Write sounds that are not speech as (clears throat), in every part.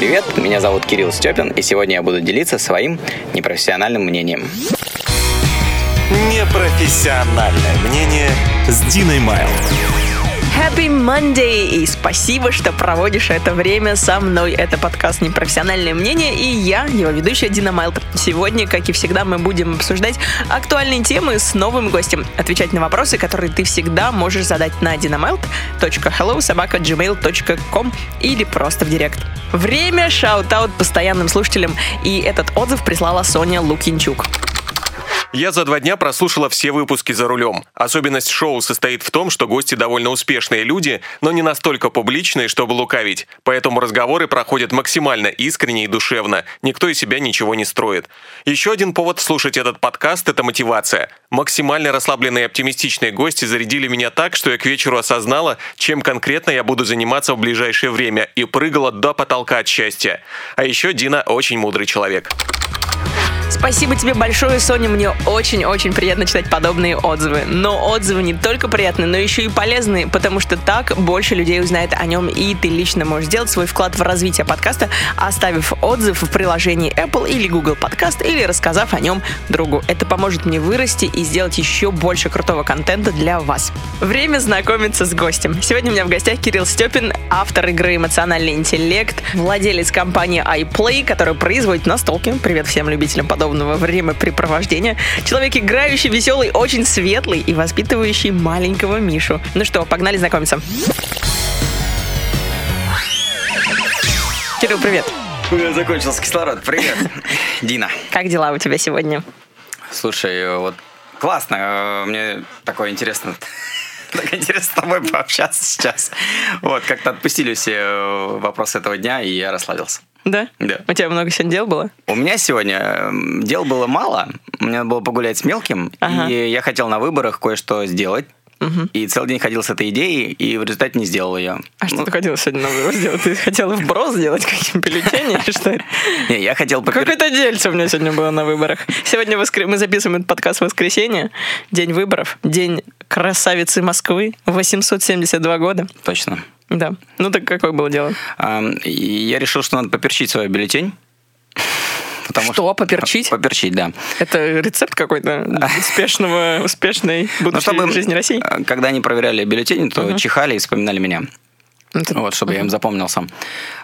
привет! Меня зовут Кирилл Степин, и сегодня я буду делиться своим непрофессиональным мнением. Непрофессиональное мнение с Диной Майл. Happy Monday! И спасибо, что проводишь это время со мной. Это подкаст «Непрофессиональное мнение» и я, его ведущая Дина Майлд. Сегодня, как и всегда, мы будем обсуждать актуальные темы с новым гостем, отвечать на вопросы, которые ты всегда можешь задать на dinamild.hellosobaka.gmail.com или просто в директ. Время shout-out постоянным слушателям, и этот отзыв прислала Соня Лукинчук. Я за два дня прослушала все выпуски «За рулем». Особенность шоу состоит в том, что гости довольно успешные люди, но не настолько публичные, чтобы лукавить. Поэтому разговоры проходят максимально искренне и душевно. Никто из себя ничего не строит. Еще один повод слушать этот подкаст – это мотивация. Максимально расслабленные и оптимистичные гости зарядили меня так, что я к вечеру осознала, чем конкретно я буду заниматься в ближайшее время, и прыгала до потолка от счастья. А еще Дина очень мудрый человек. Спасибо тебе большое, Соня. Мне очень-очень приятно читать подобные отзывы. Но отзывы не только приятные, но еще и полезные, потому что так больше людей узнает о нем, и ты лично можешь сделать свой вклад в развитие подкаста, оставив отзыв в приложении Apple или Google Podcast, или рассказав о нем другу. Это поможет мне вырасти и сделать еще больше крутого контента для вас. Время знакомиться с гостем. Сегодня у меня в гостях Кирилл Степин, автор игры «Эмоциональный интеллект», владелец компании iPlay, которая производит настолки. Привет всем любителям подобного подобного времяпрепровождения. Человек играющий, веселый, очень светлый и воспитывающий маленького Мишу. Ну что, погнали знакомиться. Кирилл, привет. Закончился кислород. Привет, (laughs) Дина. Как дела у тебя сегодня? Слушай, вот классно. Мне такое интересно (laughs) так интересно с тобой пообщаться сейчас. Вот, как-то отпустили все вопросы этого дня, и я расслабился. Да? Да. У тебя много сегодня дел было? У меня сегодня дел было мало. Мне надо было погулять с мелким, ага. и я хотел на выборах кое-что сделать. Угу. И целый день ходил с этой идеей, и в результате не сделал ее. А ну, что ты хотел сегодня на выбор сделать? Ты хотел вброс сделать каким бюллетенем или (laughs) что? Не, я хотел... Какое-то дельце у меня сегодня было на выборах. Сегодня мы записываем этот подкаст в воскресенье, день выборов, день красавицы Москвы, 872 года. Точно. Да. Ну так какое было дело? Я решил, что надо поперчить свой бюллетень. Потому что, что поперчить? Поперчить, да. Это рецепт какой-то успешного, (laughs) успешной будущей ну, чтобы, жизни России? Э, когда они проверяли бюллетени, то uh-huh. чихали и вспоминали меня. Это... Вот, чтобы uh-huh. я им запомнился.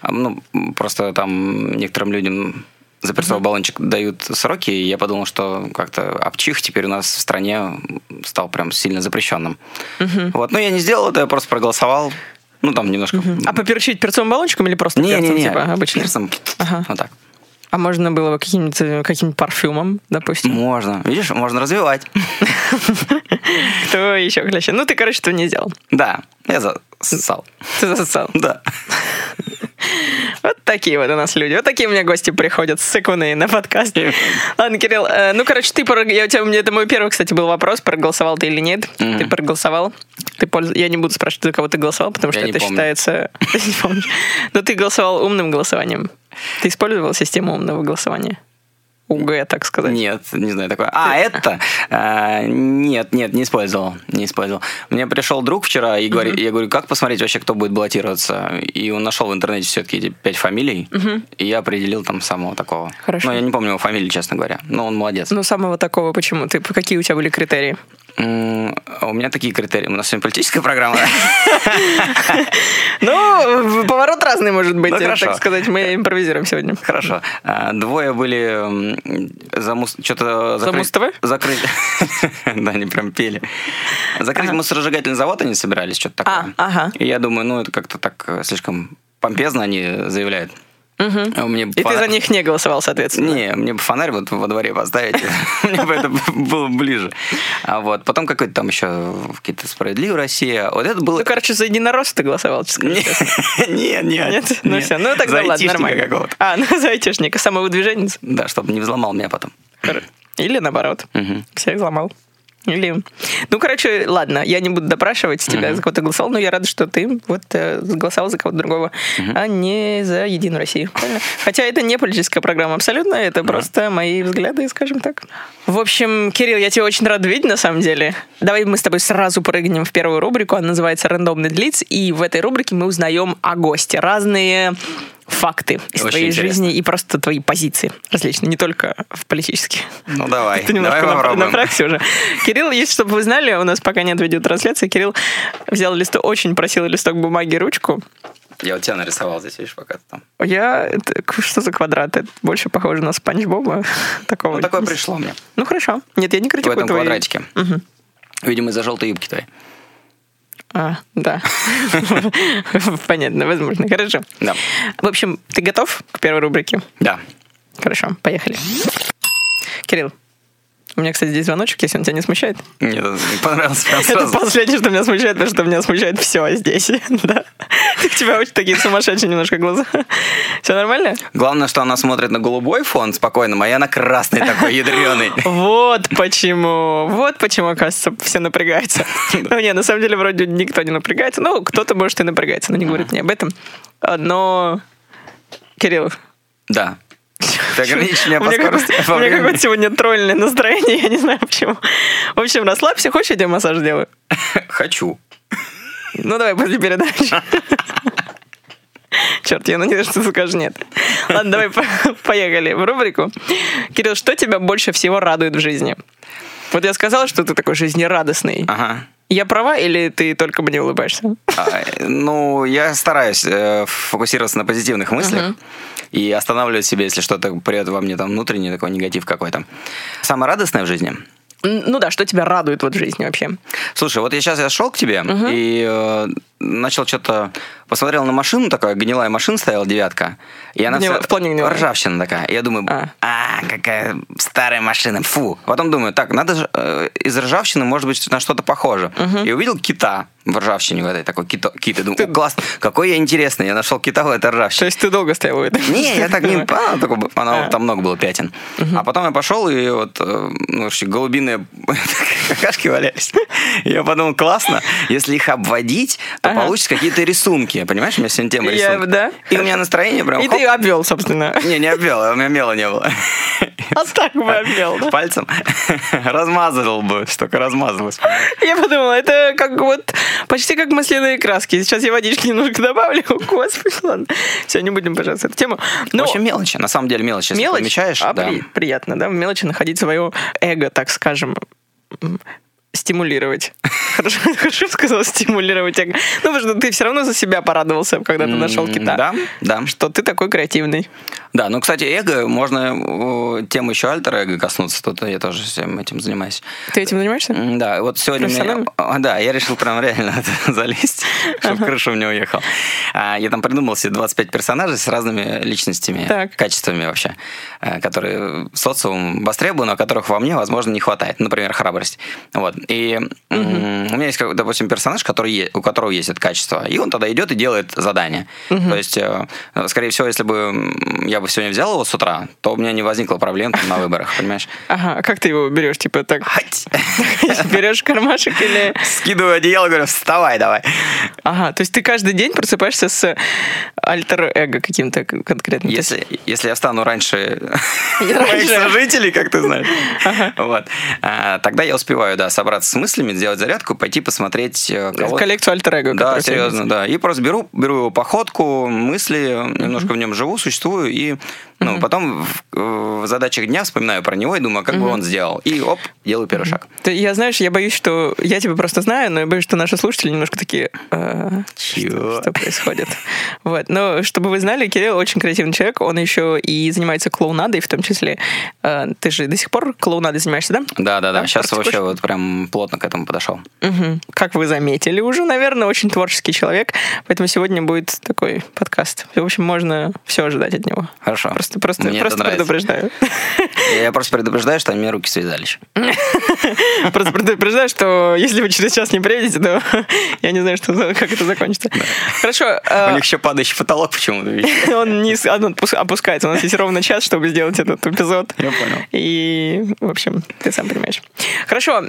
Ну, просто там некоторым людям за перцовый uh-huh. баллончик дают сроки, и я подумал, что как-то обчих теперь у нас в стране стал прям сильно запрещенным. Uh-huh. Вот, но я не сделал это, я просто проголосовал. Ну, там немножко... Угу. А поперчить перцовым баллончиком или просто не, перцем, не, не, типа, обычно? Перцем, ага. вот так. А можно было бы каким-нибудь каким парфюмом, допустим? Можно. Видишь, можно развивать. (laughs) Кто еще клеща? Ну, ты, короче, этого не сделал. Да, я засал. Ты засал? Да. (laughs) Вот такие вот у нас люди. Вот такие у меня гости приходят с на подкасте. (laughs) Ладно, Кирилл, э, ну, короче, ты, я, у тебя, мне, это мой первый, кстати, был вопрос, проголосовал ты или нет. Mm-hmm. Ты проголосовал. Ты польз... Я не буду спрашивать, за кого ты голосовал, потому что (laughs) я это считается... Ты не помнишь. Но ты голосовал умным голосованием. Ты использовал систему умного голосования? УГ, так сказать. Нет, не знаю такое. А, это? А, нет, нет, не использовал. Не использовал. Мне пришел друг вчера, и говорит, uh-huh. я говорю, как посмотреть вообще, кто будет баллотироваться? И он нашел в интернете все-таки эти пять фамилий, uh-huh. и я определил там самого такого. Хорошо. Но я не помню его фамилии, честно говоря. Но он молодец. Ну, самого такого почему? Ты, какие у тебя были критерии? У меня такие критерии. У нас сегодня политическая программа. Ну, поворот разный может быть, ну, так сказать. Мы импровизируем сегодня. Хорошо. А, двое были за что-то закрыть. Закрыть. (laughs) Да, они прям пели. Закрыть мусоросжигательный завод они собирались, что-то такое. А, ага. И я думаю, ну, это как-то так э, слишком помпезно они заявляют. Угу. Мне и фонарь... ты за них не голосовал, соответственно? Не, мне бы фонарь вот во дворе поставить, (laughs) мне бы это было ближе. А вот потом какой-то там еще какие-то справедливая Россия. Вот это было... Ну, короче, за единорос ты голосовал, Нет, (laughs) нет. Нет? Ну все, ну тогда ладно, нормально. какого-то. А, ну за айтишника, самовыдвиженец? Да, чтобы не взломал меня потом. Или наоборот. Всех взломал. Или... Ну, короче, ладно, я не буду допрашивать тебя, за кого ты голосовал, но я рада, что ты вот э, голосовал за кого-то другого, а не за Единую Россию. Правильно? Хотя это не политическая программа абсолютно, это просто мои взгляды, скажем так. В общем, Кирилл, я тебя очень рад видеть, на самом деле. Давай мы с тобой сразу прыгнем в первую рубрику, она называется «Рандомный длиц», и в этой рубрике мы узнаем о госте. Разные факты из Очень твоей интересно. жизни и просто твои позиции различные, не только в политические. Ну давай, (laughs) давай на, попробуем. напрягся уже. Кирилл, есть, чтобы вы знали, у нас пока нет видеотрансляции, Кирилл взял листок, очень просил листок бумаги ручку. Я вот тебя нарисовал здесь, видишь, пока ты там. Я... это что за квадрат? Это больше похоже на Спанч Боба. (laughs) Такого. Ну, такое пришло мне Ну, хорошо. Нет, я не в критикую этом твои- квадратике. Мгм. Видимо, из-за желтой юбки твоей. А, да. (laughs) Понятно, возможно. Хорошо. Да. В общем, ты готов к первой рубрике? Да. Хорошо, поехали. Кирилл, у меня, кстати, здесь звоночек, если он тебя не смущает. Мне это понравилось прям (laughs) Это сразу. последнее, что меня смущает, потому что меня смущает все здесь. (laughs) Да. У тебя очень такие сумасшедшие немножко глаза. Все нормально? Главное, что она смотрит на голубой фон спокойно, а я на красный такой ядреный. (laughs) Вот почему. Вот почему, оказывается, все напрягаются. Ну, не, на самом деле, вроде никто не напрягается. Ну, кто-то, может, и напрягается, но не говорит мне об этом. Но, Кирилл, Да. Ты у по скорости. у меня какое-то сегодня тролльное настроение, (laughs) я не знаю почему. В общем, расслабься, хочешь, я тебе массаж сделаю? Хочу. Ну, давай после передачи. (laughs) Черт, я надеюсь, что ты скажешь нет. Ладно, давай по- поехали в рубрику. Кирилл, что тебя больше всего радует в жизни? Вот я сказала, что ты такой жизнерадостный. Ага. Я права или ты только мне улыбаешься? А, Ну, я стараюсь э, фокусироваться на позитивных мыслях и останавливать себя, если что-то придет во мне там внутренний такой негатив какой-то. Самое радостное в жизни Ну да, что тебя радует вот в жизни вообще? Слушай, вот я сейчас я шел к тебе и э, начал что-то посмотрел на машину, такая гнилая машина стояла девятка, и она Гнила- вся в плане гнилая? ржавчина такая. И Я думаю, А. а. какая старая машина, фу. Потом думаю, так, надо же э, из ржавчины может быть на что-то похоже. И увидел кита в ржавчине в этой такой кито, кит. И думаю, «О, класс, какой я интересный, я нашел кита в этой То ржавчине. есть ты долго стоял у этой? Не, я так не... А, она- А. Там много было пятен. А потом я пошел, и вот э, ну, вообще голубиные (laughs) какашки валялись. Я подумал, классно, если их обводить, то Ага. получится какие-то рисунки. Понимаешь, у меня сегодня тема Я- рисунка. да. И у меня настроение прям... И хоп. ты обвел, собственно. Не, не обвел, у меня мела не было. А так бы обвел, да? Пальцем (laughs) размазывал бы, только размазалось. Я подумала, это как вот почти как масляные краски. Сейчас я водички немножко добавлю. (laughs) Господи, ладно. Все, не будем, пожалуйста, эту тему. В Ну, общем, мелочи. На самом деле мелочи, если мелочь, помечаешь. а да. при- приятно, да, в мелочи находить свое эго, так скажем, стимулировать. (laughs) Хорошо, хорошо сказал, стимулировать. Ну, потому что ты все равно за себя порадовался, когда ты нашел кита. Да, да. Что ты такой креативный. Да, ну, кстати, эго, можно тему еще альтер-эго коснуться, тут я тоже всем этим занимаюсь. Ты этим занимаешься? Да, вот сегодня у меня... Да, я решил прям реально (laughs) залезть, чтобы крышу мне уехал. А, Я там придумал себе 25 персонажей с разными личностями, Так. качествами вообще, э, которые социум востребованы, а которых во мне, возможно, не хватает. Например, храбрость. Вот. И у меня есть, допустим, персонаж, который у которого есть это качество, и он тогда идет и делает задание. То есть, э, скорее всего, если бы я бы сегодня взял его с утра, то у меня не возникло проблем на выборах, понимаешь? Ага, а как ты его берешь? Типа так, (laughs) берешь кармашек или... Скидываю одеяло, говорю, вставай давай. Ага, то есть ты каждый день просыпаешься с альтер-эго каким-то конкретным. Если, если я стану раньше (laughs) моих сожителей, как ты знаешь, вот, а, тогда я успеваю, да, собраться с мыслями, сделать зарядку, пойти посмотреть э, коллекцию альтер-эго. Да, серьезно, да. И просто беру, беру его походку, мысли, немножко в нем живу, существую, и ну, потом в, в задачах дня вспоминаю про него и думаю, а как бы он сделал. И оп, делаю первый шаг. Ты- Я, знаешь, я боюсь, что я тебя просто знаю, но я боюсь, что наши слушатели немножко такие... «А, Чего? Что, что происходит? Вот. Но чтобы вы знали, Кирилл очень креативный человек. Он еще и занимается клоунадой, в том числе. Э, Ты же до сих пор клоунадой занимаешься, да? Да, да, да. Да, Сейчас вообще вот прям плотно к этому подошел. Мгм. Как вы заметили уже, наверное, очень творческий человек. Поэтому сегодня будет такой подкаст. В общем, можно все ожидать от него. Хорошо. Просто, просто, Мне просто предупреждаю. Я просто предупреждаю, что мне руки связали. еще. (laughs) Просто предупреждаю, что если вы через час не приедете, то (laughs) я не знаю, как это закончится. Хорошо. У э, них еще падающий потолок почему-то. (laughs) Он не опускается. У нас есть ровно час, чтобы сделать этот эпизод. Я понял. И, в общем, ты сам понимаешь. Хорошо.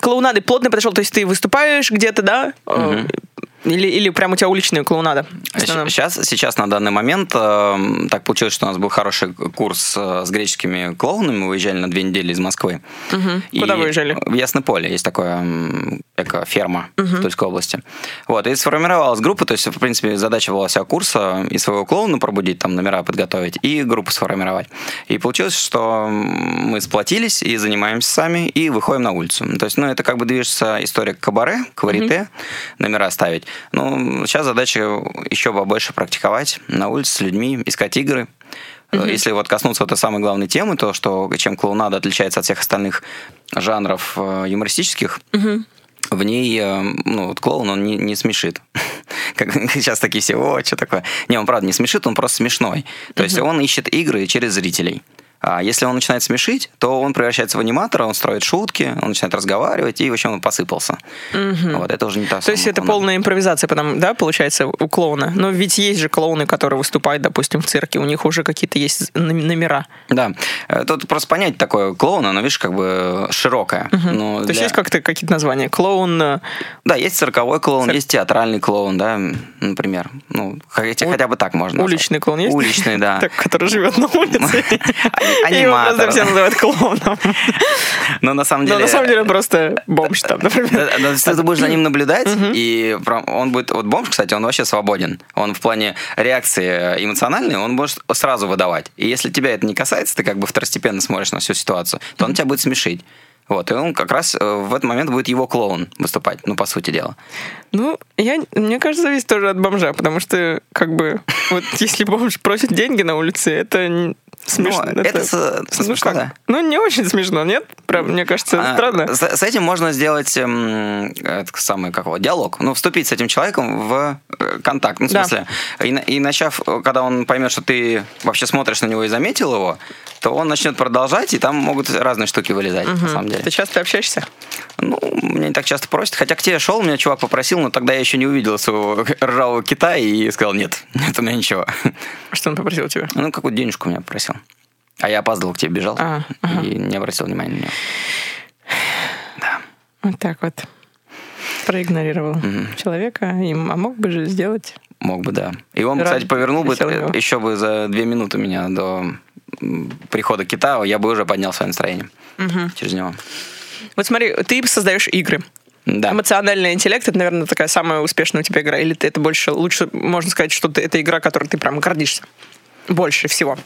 Клоунады плотно подошел. То есть ты выступаешь где-то, да? Или, или прям у тебя уличная клоунада? Сейчас, сейчас на данный момент э, так получилось, что у нас был хороший курс э, с греческими клоунами. Мы выезжали на две недели из Москвы. Мгм. И Куда выезжали? В Ясное поле есть такая м, эко-ферма в Тульской области. Вот, и сформировалась группа, то есть, в принципе, задача была вся курса и своего клоуна пробудить, там, номера подготовить, и группу сформировать. И получилось, что мы сплотились и занимаемся сами, и выходим на улицу. То есть, ну, это как бы движется история кабаре, к варите, номера ставить. Ну, сейчас задача еще побольше практиковать на улице с людьми, искать игры, Э, Если вот коснуться этой самой главной темы, то что чем клоунада отличается от всех остальных жанров э, юмористических, в ней, э, ну, вот клоун, он не, не смешит. (laughs) Как сейчас такие все, о, что такое? Не, он правда не смешит, он просто смешной. То есть он ищет игры через зрителей. А если он начинает смешить, то он превращается в аниматора, он строит шутки, он начинает разговаривать, и, в общем, он посыпался. Вот это уже не та То есть это полная импровизация, потом, да, получается, у клоуна. Но ведь есть же клоуны, которые выступают, допустим, в цирке, у них уже какие-то есть номера. Да. Э, Тут просто понять такое клоуна, оно, видишь, как бы широкое. Ну, То есть для- есть как-то какие-то названия? Клоун, э, Да, есть цирковой клоун, Цир- есть театральный клоун, да, например. Ну, хотя, У- хотя бы так можно. назвать. уличный клоун есть? Уличный, да. (laughs) Который живет на улице. (laughs) Ани- И его просто аниматор. все называют клоуном. Но на самом Но деле... на самом деле он просто бомж там, например. Ты будешь за ним наблюдать, и он будет... Вот бомж, кстати, он вообще свободен. Он в плане реакции эмоциональной, он может сразу выдавать. И если тебя это не касается, ты как бы второстепенно смотришь на всю ситуацию, то он тебя будет смешить. Вот, и он как раз э, в этот момент будет его клоун выступать, ну, по сути дела. Ну, я, мне кажется, зависит тоже от бомжа, потому что, как бы, вот если бомж просит деньги на улице, это смешно. Ну, это ну, смешно, да. Ну, не очень смешно, нет? Прям, мне кажется, А, странно. С, с этим можно сделать эм, это самый как его, диалог. Ну, вступить с этим человеком в э, контакт. Ну, в Да. смысле, и, и начав, э, когда он поймет, что ты вообще смотришь на него и заметил его, то он начнет продолжать, и там могут разные штуки вылезать, на самом деле. Ты часто общаешься? Ну, меня не так часто просят. Хотя к тебе шел, меня чувак попросил, но тогда я еще не увидел своего (laughs) ржавого кита и сказал, нет, (laughs) нет у меня ничего. Что он попросил тебя? Ну, какую-то денежку меня просил. А я опаздывал к тебе, бежал А, ага. и не обратил внимания на него. Вот так вот. Проигнорировал человека. И, а мог бы же сделать. Мог бы, да. И он, Рад- кстати, повернул бы его. еще бы за две минуты меня до прихода кита, я бы уже поднял свое настроение через него. Вот смотри, ты создаешь игры. Да. Эмоциональный интеллект это, наверное, такая самая успешная у тебя игра. Или ты это больше лучше можно сказать, что ты, это игра, которой ты прям гордишься. Больше всего.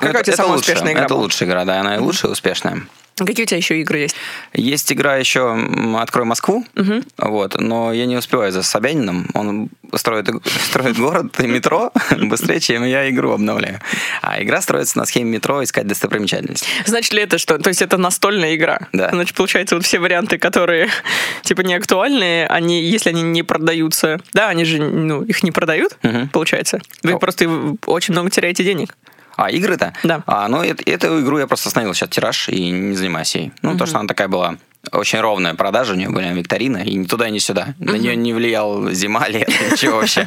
М, Какая это- у тебя это самая лучшая, успешная игра Это была? лучшая игра, да, она и лучшая, и успешная. Какие у тебя еще игры есть? Есть игра еще «Открой Москву», вот, но я не успеваю за Собяниным. Он строит, (laughs) строит город и метро (laughs) быстрее, чем я игру обновляю. А игра строится на схеме метро «Искать достопримечательность». Значит ли это что? То есть это настольная игра? Да. Значит, получается, вот все варианты, которые (laughs) типа не актуальные, они, если они не продаются, да, они же, ну, их не продают, Мгм. получается. Вы О. просто очень много теряете денег. А, игры-то? Да. А, ну, это- эту игру я просто остановил сейчас тираж и не занимаюсь ей. Ну, то, что она такая была очень ровная продажа, у нее были викторина, и ни туда, ни сюда. На нее не влиял зима, лето, ничего вообще.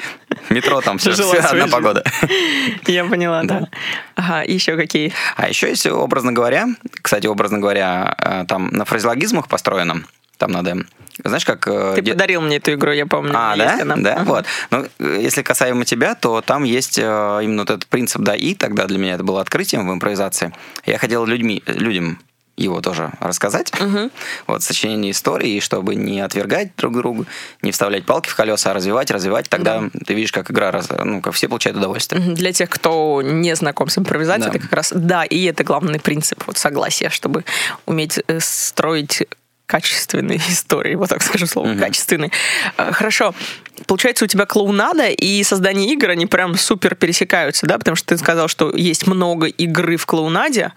(laughs) Метро там все, Жила одна погода. (laughs) Я поняла, да. Да. Ага, еще какие? А еще есть, образно говоря, кстати, образно говоря, э, там на фразеологизмах построено, там надо, знаешь, как... э, Ты де- подарил мне эту игру, я помню. А, да? она. Да, Ага. вот. Ну, если касаемо тебя, то там есть э, именно вот этот принцип «да» и, тогда для меня это было открытием в импровизации. Я хотел людьми, людям его тоже рассказать. Вот, сочинение истории, чтобы не отвергать друг другу, не вставлять палки в колеса, а развивать, развивать. Тогда ты видишь, как игра, раз- ну, как все получают удовольствие. Для тех, кто не знаком с импровизацией, Да. это как раз да, и это главный принцип вот согласия, чтобы уметь э, строить качественные (laughs) истории, вот так скажу слово, качественные. Э, Хорошо. Получается, у тебя клоунада и создание игр, они прям супер пересекаются, да? Потому что ты сказал, что есть много игры в клоунаде.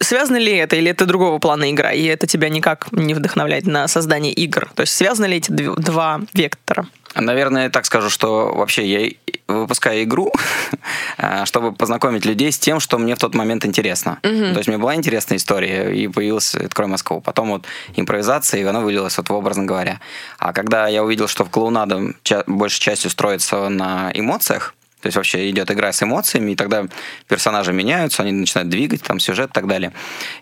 Связано ли это, или это другого плана игра, и это тебя никак не вдохновляет на создание игр? То есть связаны ли эти дв- два вектора? Наверное, я так скажу, что вообще я выпускаю игру, (laughs) а, чтобы познакомить людей с тем, что мне в тот момент интересно. То есть мне была интересная история, и появилась «Открой Москву». Потом вот импровизация, и она вылилась, вот образно говоря. А когда я увидел, что в клоунада большей частью строится на эмоциях, то есть вообще идет игра с эмоциями, и тогда персонажи меняются, они начинают двигать, там сюжет и так далее.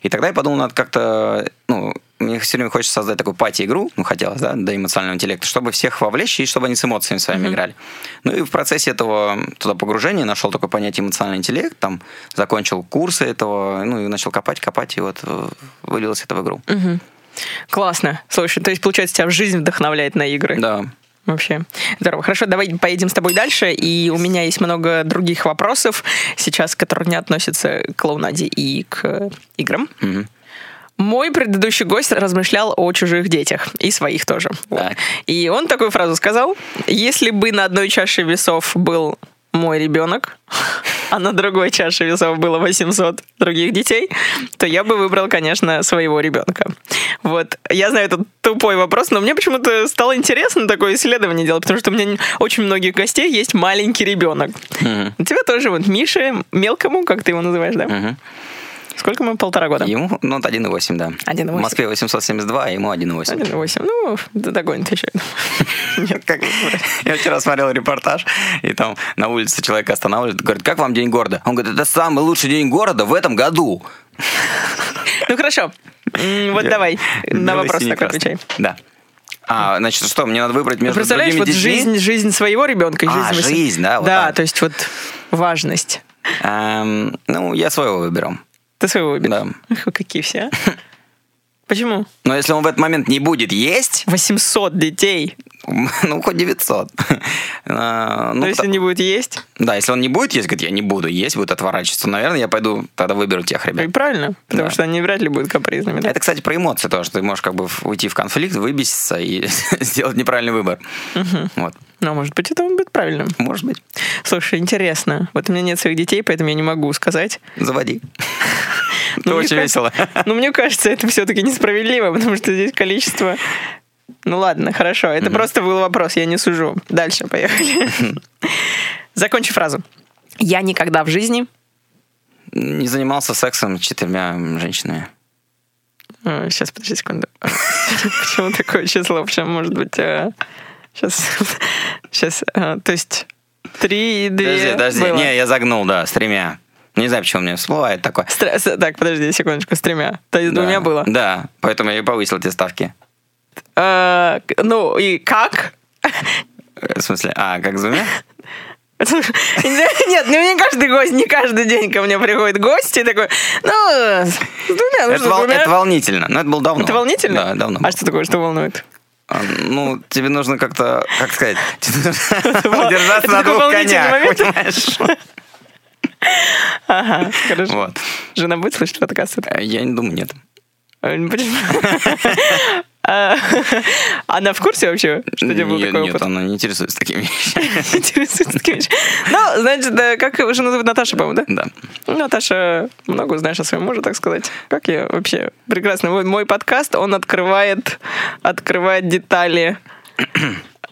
И тогда я подумал, надо как-то, ну, мне все время хочется создать такую пати-игру, ну, хотелось, да, до эмоционального интеллекта, чтобы всех вовлечь и чтобы они с эмоциями своими mm-hmm. играли. Ну и в процессе этого туда погружения нашел такое понятие эмоциональный интеллект, там закончил курсы этого, ну и начал копать, копать, и вот э, вылилось это в игру. Mm-hmm. Классно. Слушай, то есть, получается, тебя жизнь вдохновляет на игры? Да. Вообще. Здорово. Хорошо, давай поедем с тобой дальше. И у меня есть много других вопросов сейчас, которые не относятся к клоунаде и к играм. Угу. Мой предыдущий гость размышлял о чужих детях и своих тоже. Так. И он такую фразу сказал: если бы на одной чаше весов был мой ребенок, а на другой чаше весов было 800 других детей, то я бы выбрал, конечно, своего ребенка. Вот. Я знаю, это тупой вопрос, но мне почему-то стало интересно такое исследование делать, потому что у меня очень многих гостей есть маленький ребенок. Mm-hmm. У тебя тоже вот Миша, мелкому, как ты его называешь, да? Mm-hmm. Сколько ему? Полтора года? Ему, ну, 1,8, да. 1,8. В Москве 872, а ему 1,8. 1,8. Ну, догонит еще. (laughs) Нет, как... Я вчера смотрел репортаж, и там на улице человек останавливает, говорит, как вам день города? Он говорит, это самый лучший день города в этом году. (laughs) Ну, хорошо. Вот давай, на вопрос такой отвечай. Да. А, значит, что, мне надо выбрать между Представляешь, вот жизнь, жизнь своего ребенка. А, жизнь, жизнь да. Вот да, то есть вот важность. Эм, ну, я своего выберу. Ты своего выберешь? Да. Ах, вы какие все, а? Почему? (laughs) Но если он в этот момент не будет есть... 800 детей. (laughs) Ну, хоть 900. (laughs) А, ну, Но если не будет есть? Да, если он не будет есть, говорит, я не буду есть, будет отворачиваться, наверное, я пойду, тогда выберу тех ребят. И правильно, потому что они вряд ли будут капризными. Это, кстати, про эмоции тоже. Ты можешь как бы уйти в конфликт, выбеситься и (laughs) сделать неправильный выбор. Вот. Ну, может быть, это будет правильным. Может быть. Слушай, интересно. Вот у меня нет своих детей, поэтому я не могу сказать. Заводи. Ну, очень весело. Ну, мне кажется, это все-таки несправедливо, потому что здесь количество ну ладно, хорошо. Это mm-hmm. просто был вопрос, я не сужу. Дальше, поехали. Закончи фразу. Я никогда в жизни... Не занимался сексом с четырьмя женщинами. Сейчас, подожди секунду. Почему такое число? Почему может быть... Сейчас... Сейчас... То есть... Три и две Подожди, подожди. Не, я загнул, да, с тремя. Не знаю, почему у меня всплывает такое. Так, подожди секундочку, с тремя. То есть двумя было? Да, поэтому я и повысил эти ставки. Э, ну, и как? В смысле, а, как с двумя? (laughs) Нет, ну не каждый гость, не каждый день ко мне приходит гость и такой, ну, с двумя, ну, это, вол, это волнительно, но это было давно. Это волнительно? Да, давно. А что такое, что волнует? А, ну, тебе нужно как-то, как сказать, (laughs) удержаться на двух конях, понимаешь? Ага, хорошо. Вот. Жена будет слышать подкаст? Я не думаю, нет. Почему? (laughs) А, она в курсе вообще, что у тебя был такой Нет, она не интересуется такими вещами. (laughs) Интересуется такими вещами. Ну, значит, как жену зовут Наташа, по-моему, да? Да. Наташа много знаешь о своем муже, так сказать. Как я вообще прекрасно. Мой подкаст, он открывает, открывает детали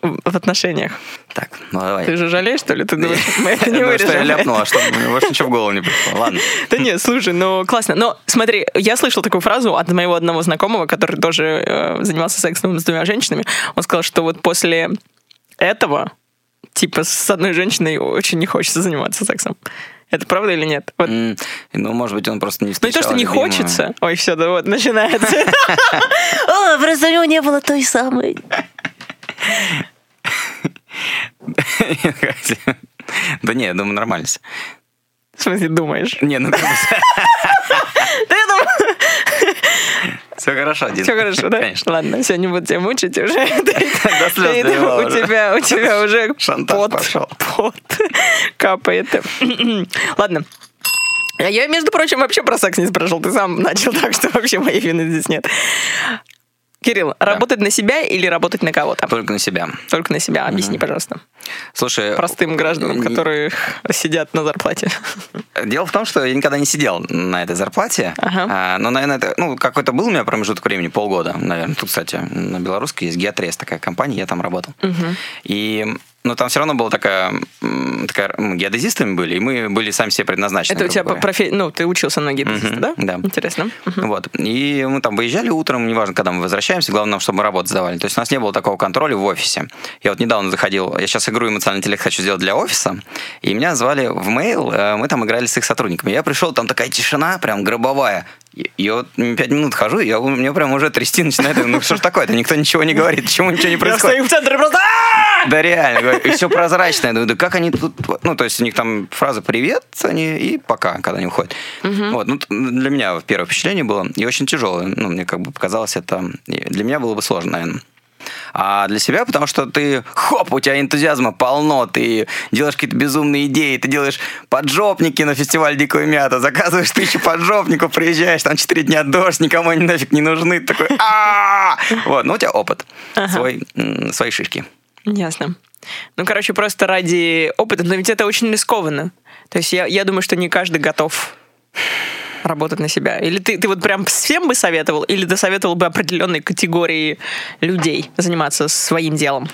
в отношениях. Так, ну давай. Ты же жалеешь, что ли? Ты думаешь, (laughs) мы это не вырежем? я ляпнул, а что больше ничего в голову не пришло. Ладно. Да нет, слушай, ну классно. Но смотри, я слышал такую фразу от моего одного знакомого, который тоже э, занимался сексом с двумя женщинами. Он сказал, что вот после этого, типа, с одной женщиной очень не хочется заниматься сексом. Это правда или нет? Вот. Mm, ну, может быть, он просто не встречал. Ну, не то, что не любимую. хочется. Ой, все, да вот, начинается. (laughs) О, просто у него не было той самой. (laughs) Да не, я думаю, нормально. В смысле, думаешь? Не, ну как бы... Да я думаю... Все хорошо, Дин. Все хорошо, да? Конечно. Ладно, все, не буду тебя мучить уже. (laughs) До слез У тебя, у тебя уже пот, пот (laughs) капает. (clears throat) Ладно. Я, между прочим, вообще про секс не спрашивал. Ты сам начал, так что вообще моей вины здесь нет. Кирилл, да. работать на себя или работать на кого-то? Только на себя. Только на себя. Объясни, угу. пожалуйста. Слушай, простым гражданам, которые сидят на зарплате. Дело в том, что я никогда не сидел на этой зарплате. Ага. А, но, наверное, это, ну, какой-то был у меня промежуток времени, полгода, наверное. Тут, кстати, на белорусской есть Геотрес, такая компания, я там работал. Угу. И Но там все равно была такая, такая мы геодезистами были, и мы были сами себе предназначены. Это у тебя профессия, ну, ты учился на геодезиста, Мгм, да? да. Интересно. Мгм. Вот. И мы там выезжали утром, неважно, когда мы возвращаемся, главное, чтобы мы работу сдавали. То есть у нас не было такого контроля в офисе. Я вот недавно заходил, я сейчас игру эмоциональный интеллект хочу сделать для офиса, и меня звали в мейл, э, мы там играли с их сотрудниками. Я пришел, там такая тишина, прям гробовая. Я вот пять минут хожу, я, у меня прям уже трясти начинает. Ну что ж такое-то? Никто ничего не говорит, почему ничего не Я происходит? стою в центре просто... Да реально, и все прозрачное. Я думаю, да как они тут... Ну, то есть у них там фраза «привет», они и «пока», когда они уходят. Вот, ну, т- для меня первое впечатление было, и очень тяжелое. Ну, мне как бы показалось это... Для меня было бы сложно, наверное. А для себя, потому что ты, хоп, у тебя энтузиазма полно, ты делаешь какие-то безумные идеи, ты делаешь поджопники на фестиваль Дикую Мята, заказываешь тысячу поджопников, приезжаешь, там четыре дня дождь, никому они нафиг не нужны, ты такой «А-а-а!» Вот, ну у тебя опыт, свой, свои шишки. Ясно. Ну, короче, просто ради опыта, но ведь это очень рискованно. То есть я, я думаю, что не каждый готов работать на себя. Или ты, ты вот прям всем бы советовал, или ты советовал бы определенной категории людей заниматься своим делом?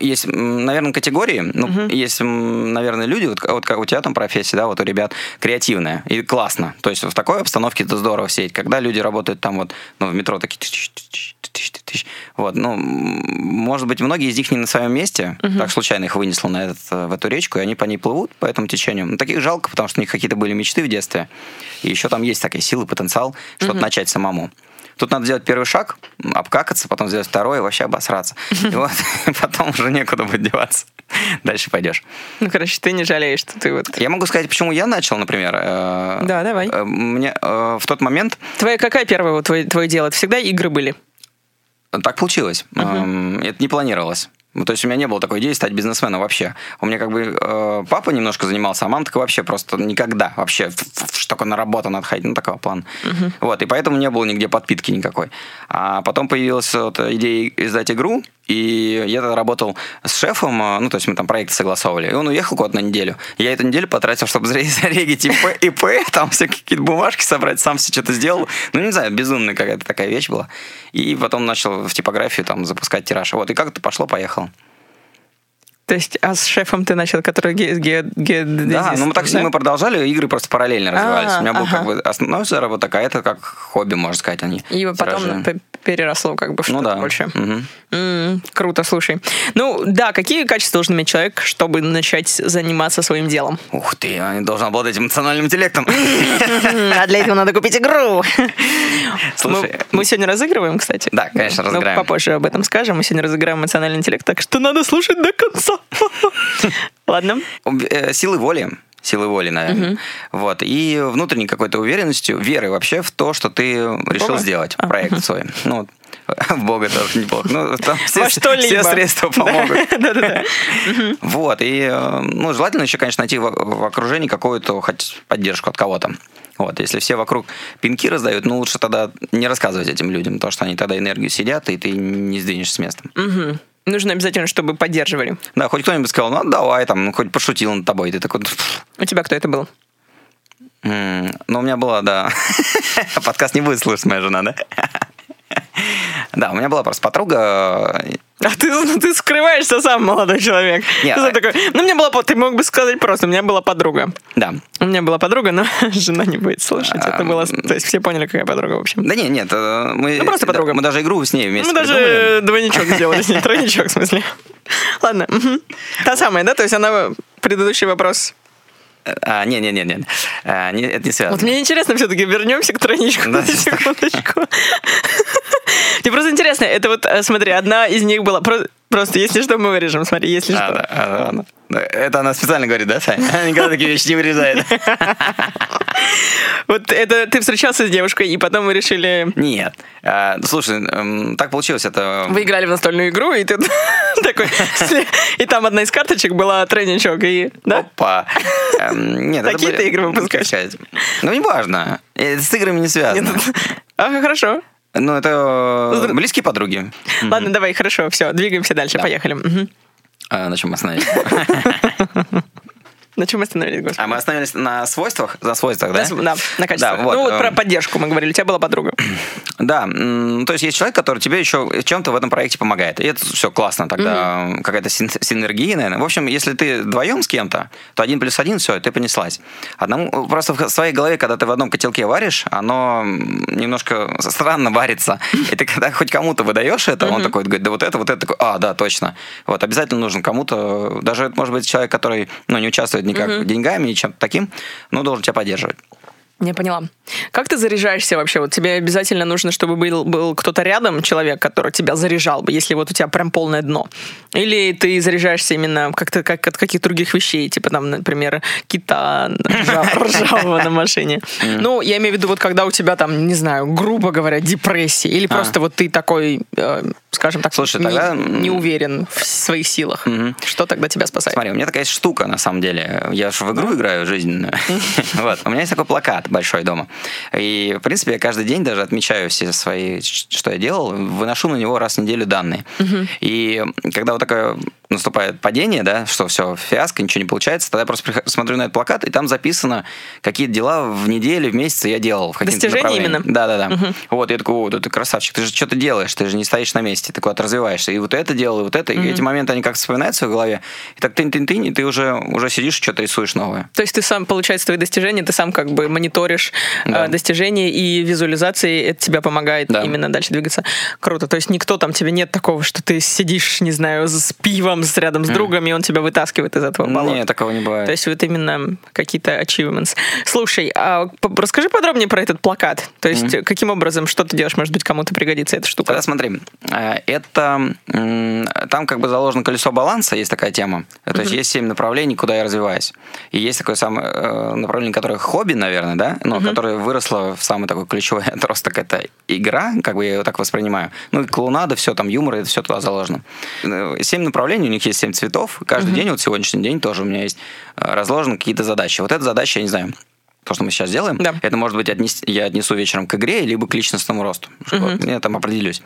Есть, наверное, категории. Ну, есть, м, наверное, люди, вот, вот как у тебя там профессия, да, вот у ребят креативная и классно. То есть в такой обстановке это здорово сидеть. Когда люди работают там вот, ну, в метро такие вот, ну, может быть, многие из них не на своем месте, так случайно их вынесло на этот, э, в эту речку, и они по ней плывут по этому течению. Ну, таких жалко, потому что у них какие-то были мечты в детстве, и еще там есть такая сила, потенциал, что-то начать самому. Тут надо сделать первый шаг, обкакаться, потом сделать второй и вообще обосраться. (laughs) И вот (laughs) потом уже некуда будет деваться. Дальше пойдешь. Ну, короче, ты не жалеешь, что ты вот... Я могу сказать, почему я начал, например. э, Да, давай. э, Мне э, в тот момент Твоя какая первая вот твое, твое дело? Это всегда игры были? так получилось. Эм, Это не планировалось. Ну, то есть у меня не было такой идеи стать бизнесменом вообще. У меня как бы э, папа немножко занимался, а мама так вообще просто никогда вообще, такое на работу надо ходить, ну такого плана. Вот, и поэтому не было нигде подпитки никакой. А потом появилась вот идея издать игру, и я тогда работал с шефом, э, ну, то есть мы там проекты согласовывали, и он уехал куда-то на неделю. Я эту неделю потратил, чтобы зарегить ИП, ИП, там все какие-то бумажки собрать, сам все что-то сделал. Ну, не знаю, безумная какая-то такая вещь была. И потом начал в типографию там запускать тираж. Вот, и как-то пошло-поехало. То есть, а с шефом ты начал, который ге- ге- геодезист, Да, ну мы так с ним мы продолжали, игры просто параллельно развивались. А, У меня был как бы основной заработок, а это как хобби, можно сказать, они. И потом переросло как бы в Ну что-то больше. Круто, слушай. Ну, да, какие качества должен иметь человек, чтобы начать заниматься своим делом? Ух ты, он должен обладать эмоциональным интеллектом. А для этого надо купить игру. Слушай, Мы, мы сегодня разыгрываем, кстати. Да, конечно, Ну, разыграем. попозже об этом скажем. Мы сегодня разыграем эмоциональный интеллект, так что надо слушать до конца. (laughs) Ладно. Э, Силы воли. Силы воли, наверное. Вот. И внутренней какой-то уверенностью, веры вообще в то, что ты решил Бога? сделать А, проект свой. (laughs) Ну, вот. в Бога тоже неплохо. Ну, там все, все средства (laughs) помогут. Вот, и, э, ну, желательно еще, конечно, найти в, в окружении какую-то хоть поддержку от кого-то. Вот, если все вокруг пинки раздают, ну, лучше тогда не рассказывать этим людям, потому что они тогда энергию сидят, и ты не сдвинешься с места. Мгм. Нужно обязательно, чтобы поддерживали. Да, хоть кто-нибудь сказал, ну, давай, там, хоть пошутил над тобой, ты такой. У тебя кто это был? М, ну, у меня была, да, (laughs) подкаст не будет слушать моя жена, да? (laughs) Да, у меня была просто подруга, А ты, ну, ты скрываешься сам, молодой человек. Не, Ты а- такой, ну, мне была, под- ты мог бы сказать просто, у меня была подруга. да. У меня была подруга, но (laughs) жена не будет слушать. Это А, было, то есть все поняли, какая подруга, в общем. Да не, нет, э, мы... Ну, просто подруга. Мы даже игру с ней вместе Мы даже придумали. э, двойничок сделали с ней, (laughs) тройничок, в смысле. Ладно. Та самая, да? То есть она предыдущий вопрос. А, не, не, не, не, А, не, это не связано. Вот мне интересно все-таки, вернемся к тройничку Да. на секундочку. (laughs) Мне просто интересно, это вот, э, смотри, одна из них была... про- Просто, если что, мы вырежем, смотри, если А, что. да, а, да, Это она специально говорит, да, Сань? Она никогда такие вещи не вырезает. (laughs) Вот это ты встречался с девушкой, и потом вы решили... Нет. А, Слушай, так получилось, это... Вы играли в настольную игру, и ты (laughs) такой... И там одна из карточек была тройничок, и... Опа. Эм, Нет, Такие ты игры ну, выпускаешь? Ну, неважно. Это с играми не связано. Нет. (laughs) Ага, хорошо. Ну, это э, близкие подруги. (laughs) Ладно, давай, хорошо, все, двигаемся дальше, Да. поехали. А, На чем мы остановились? (laughs) На чем мы остановились, господи? А мы остановились на свойствах, за свойствах, да? Да, на качестве. Да, вот, ну вот про эм, поддержку мы говорили, у тебя была подруга. (clears throat) Да, то есть есть человек, который тебе еще чем-то в этом проекте помогает. И это все классно тогда, угу. какая-то синергия, наверное. В общем, если ты вдвоем с кем-то, то один плюс один, все, ты понеслась. Одному, просто в своей голове, когда ты в одном котелке варишь, оно немножко странно варится. (laughs) И ты когда хоть кому-то выдаешь это, он такой говорит, да вот это, вот это, такой, а, да, точно. Вот, обязательно нужен кому-то, даже может быть человек, который, ну, не участвует никак угу. деньгами, ни чем-то таким, но должен тебя поддерживать. Я поняла. Как ты заряжаешься вообще? Вот тебе обязательно нужно, чтобы был, был кто-то рядом, человек, который тебя заряжал бы, если вот у тебя прям полное дно. Или ты заряжаешься именно как-то как от каких-то других вещей, типа там, например, кита (laughs) ржавого на машине. Ну, я имею в виду, вот когда у тебя там, не знаю, грубо говоря, депрессия, или а. просто вот ты такой, э, скажем так, Слушай, тогда... не уверен в своих силах. Что тогда тебя спасает? Смотри, у меня такая штука, на самом деле. Я же в игру играю жизненную. (laughs) Вот. У меня есть такой плакат большой дома. И, в принципе, я каждый день даже отмечаю все свои, что я делал, выношу на него раз в неделю данные. Угу. И когда вот такое наступает падение, да, что все, фиаско, ничего не получается, тогда я просто смотрю на этот плакат, и там записано, какие дела в неделю, в месяц я делал. В Достижения именно? Да-да-да. Угу. Вот, я такой, о, да ты красавчик, ты же что-то делаешь, ты же не стоишь на месте, ты куда-то развиваешься. И вот это делал, и вот это, угу. и эти моменты, они как вспоминаются в голове, и так тынь-тынь-тынь, и ты уже, уже сидишь, что-то рисуешь новое. То есть ты сам, получается, твои достижения, ты сам как бы мониторишь да. э, достижения и визуализации, это тебе помогает да. именно дальше двигаться. Круто. То есть никто там, тебе нет такого, что ты сидишь, не знаю, с пивом с рядом с другом, и он тебя вытаскивает из этого болота. Нет, такого не бывает. То есть вот именно какие-то achievements. Слушай, а расскажи подробнее про этот плакат. То есть mm-hmm. каким образом, что ты делаешь, может быть, кому-то пригодится эта штука? Тогда смотри, э, это там как бы заложено колесо баланса, есть такая тема. То mm-hmm. есть есть семь направлений, куда я развиваюсь. И есть такое самое э, направление, которое хобби, наверное, да, но mm-hmm. которое выросло в самый такой ключевой (laughs) отросток. Это игра, как бы я ее так воспринимаю. Ну и клоунада, все там, юмор, это все туда заложено. Э, семь направлений, у них есть семь цветов. Каждый угу. день, вот сегодняшний день тоже у меня есть э, разложены какие-то задачи. Вот эта задача, я не знаю, то, что мы сейчас делаем, да. это может быть отнес, я отнесу вечером к игре, либо к личностному росту. Угу. Я там определюсь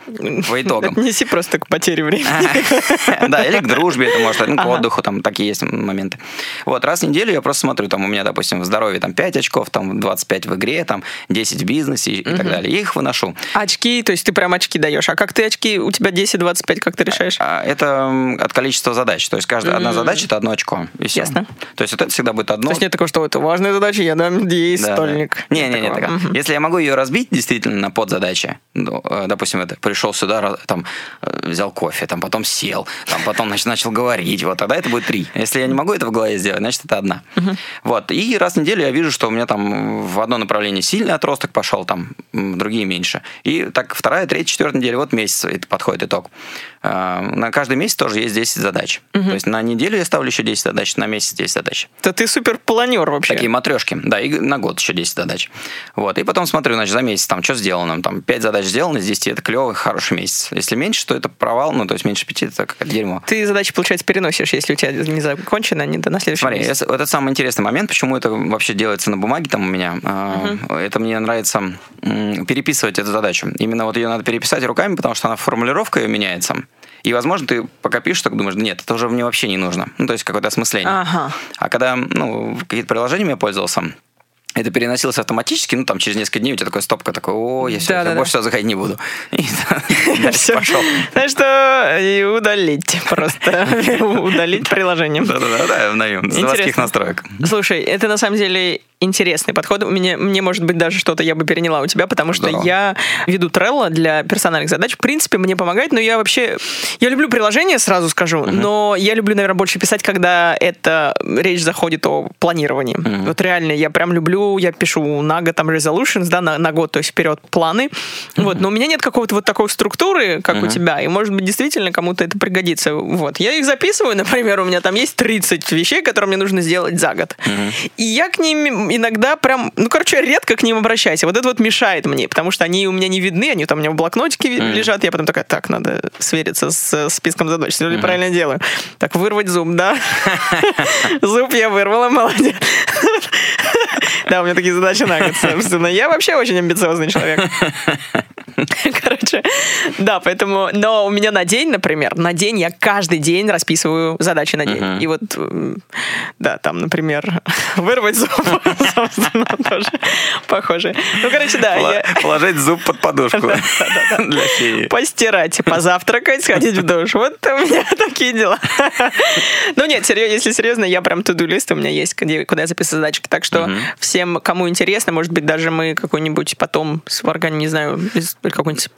по (laughs) итогам. Отнеси просто к потере времени. (laughs) Да, или к дружбе это может, к отдыху, там такие есть моменты. Вот, раз в неделю я просто смотрю, там у меня, допустим, в здоровье там 5 очков, там 25 в игре, там 10 в бизнесе и так далее. Я их выношу. Очки, то есть ты прям очки даешь. А как ты очки, у тебя 10-25, как ты решаешь? А, это от количества задач. То есть каждая одна задача это одно очко. Ясно. То есть это всегда будет одно. То есть нет такого, что это важная задача, я дам 10 стольник так. Не, не, не, так. Если я могу ее разбить действительно на подзадачи, ну, э, допустим, это пришел сюда, там э, взял кофе, там потом сел, там потом значит, начал говорить, вот тогда это будет три. Если я не могу это в голове сделать, значит это одна. Вот и раз в неделю я вижу, что у меня там в одно направление сильный отросток пошел, там в другие меньше. И так вторая, третья, четвертая неделя, вот месяц это подходит итог. Э, на каждый месяц тоже есть 10 задач. Угу. То есть на неделю я ставлю еще 10 задач, на месяц 10 задач. Да ты супер планер вообще. Такие матрешки, да, и на год еще 10 задач. Вот, и потом смотрю, значит, за месяц там, что сделано, там, 5 задач сделано, из 10 это клевый, хороший месяц. Если меньше, то это провал, ну, то есть меньше 5 это как дерьмо. Ты задачи, получается, переносишь, если у тебя не закончено, они до на следующий Смотри, месяц. это самый интересный момент, почему это вообще делается на бумаге там у меня. Угу. Это мне нравится переписывать эту задачу. Именно вот ее надо переписать руками, потому что она формулировка ее меняется. И, возможно, ты пока пишешь, так думаешь, нет, это уже мне вообще не нужно. Ну, то есть какое-то осмысление. Ага. А когда, ну, какие-то приложениями я пользовался, это переносилось автоматически, ну, там, через несколько дней у тебя такая стопка, такой, о, я, все, да, я да, больше да. заходить не буду. И (laughs) (laughs) дальше пошел. Знаешь что, удалить просто, (laughs) удалить приложение. Да-да-да, в заводских настроек. Слушай, это на самом деле интересный подход. У меня, мне, может быть, даже что-то я бы переняла у тебя, потому что Здорово. я веду Trello для персональных задач. В принципе, мне помогает, но я вообще... Я люблю приложения, сразу скажу, uh-huh. но я люблю, наверное, больше писать, когда это речь заходит о планировании. Uh-huh. Вот реально, я прям люблю, я пишу на год там resolutions, да, на, на год, то есть вперед планы. Uh-huh. Вот, но у меня нет какого-то вот такой структуры, как uh-huh. у тебя, и, может быть, действительно кому-то это пригодится. Вот, я их записываю, (laughs) например, у меня там есть 30 вещей, которые мне нужно сделать за год. Uh-huh. И я к ним иногда прям, ну, короче, редко к ним обращаюсь. Вот это вот мешает мне, потому что они у меня не видны, они там у меня в блокнотике mm. лежат, я потом такая, так, надо свериться с списком задач, все ли mm. правильно делаю. Так, вырвать зуб, да? (laughs) Зуб я вырвала, молодец. Да, у меня такие задачи на год, собственно. Я вообще очень амбициозный человек. Короче, да, поэтому... Но у меня на день, например, на день я каждый день расписываю задачи на день. И вот, да, там, например, (laughs) вырвать зуб, собственно, тоже похоже. Ну, короче, да. Положить зуб под подушку для феи. Постирать, позавтракать, сходить в душ. Вот у меня такие дела. Ну, нет, если серьезно, я прям туду лист у меня есть, куда я записываю задачки. Так что всем, кому интересно, может быть, даже мы какой-нибудь потом с сварганим, не знаю, какой-нибудь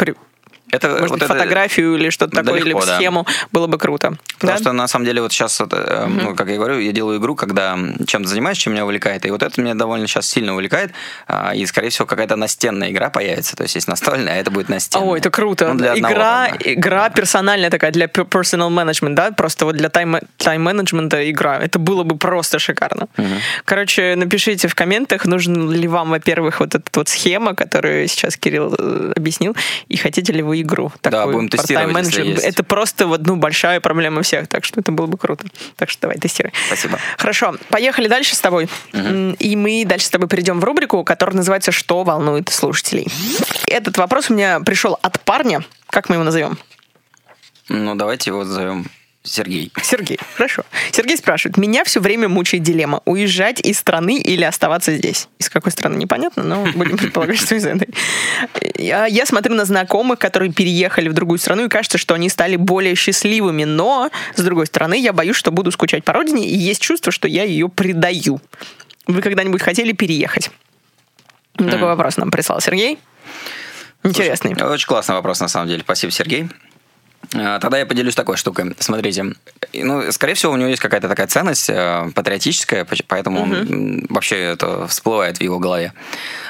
это, Может вот быть, это фотографию или что-то такое, или да. схему, было бы круто. Потому да? что, на самом деле, вот сейчас, это, угу. ну, как я говорю, я делаю игру, когда чем-то занимаюсь, чем меня увлекает. И вот это меня довольно сейчас сильно увлекает. А, и, скорее всего, какая-то настенная игра появится. То есть, есть настольная, а это будет настенная. О, это круто. Ну, для игра, игра персональная такая, для personal management, да? Просто вот для тайм-менеджмента игра. Это было бы просто шикарно. Угу. Короче, напишите в комментах, нужен ли вам, во-первых, вот эта вот схема, которую сейчас Кирилл э, объяснил, и хотите ли вы игру. Да, будем тестировать. Если есть. Это просто вот, ну, большая проблема всех, так что это было бы круто. Так что давай, тестируй. Спасибо. Хорошо, поехали дальше с тобой. Угу. И мы дальше с тобой перейдем в рубрику, которая называется «Что волнует слушателей?». Этот вопрос у меня пришел от парня. Как мы его назовем? Ну, давайте его назовем Сергей. (laughs) Сергей, хорошо. Сергей спрашивает, меня все время мучает дилемма, уезжать из страны или оставаться здесь? Из какой страны, непонятно, но будем предполагать, что из этой. Я, я смотрю на знакомых, которые переехали в другую страну, и кажется, что они стали более счастливыми, но, с другой стороны, я боюсь, что буду скучать по родине, и есть чувство, что я ее предаю. Вы когда-нибудь хотели переехать? Mm. Такой вопрос нам прислал Сергей. Интересный. Слушай, очень классный вопрос, на самом деле. Спасибо, Сергей. А, тогда я поделюсь такой штукой. Смотрите, ну, скорее всего, у него есть какая-то такая ценность э, патриотическая, поэтому угу. он, вообще это всплывает в его голове.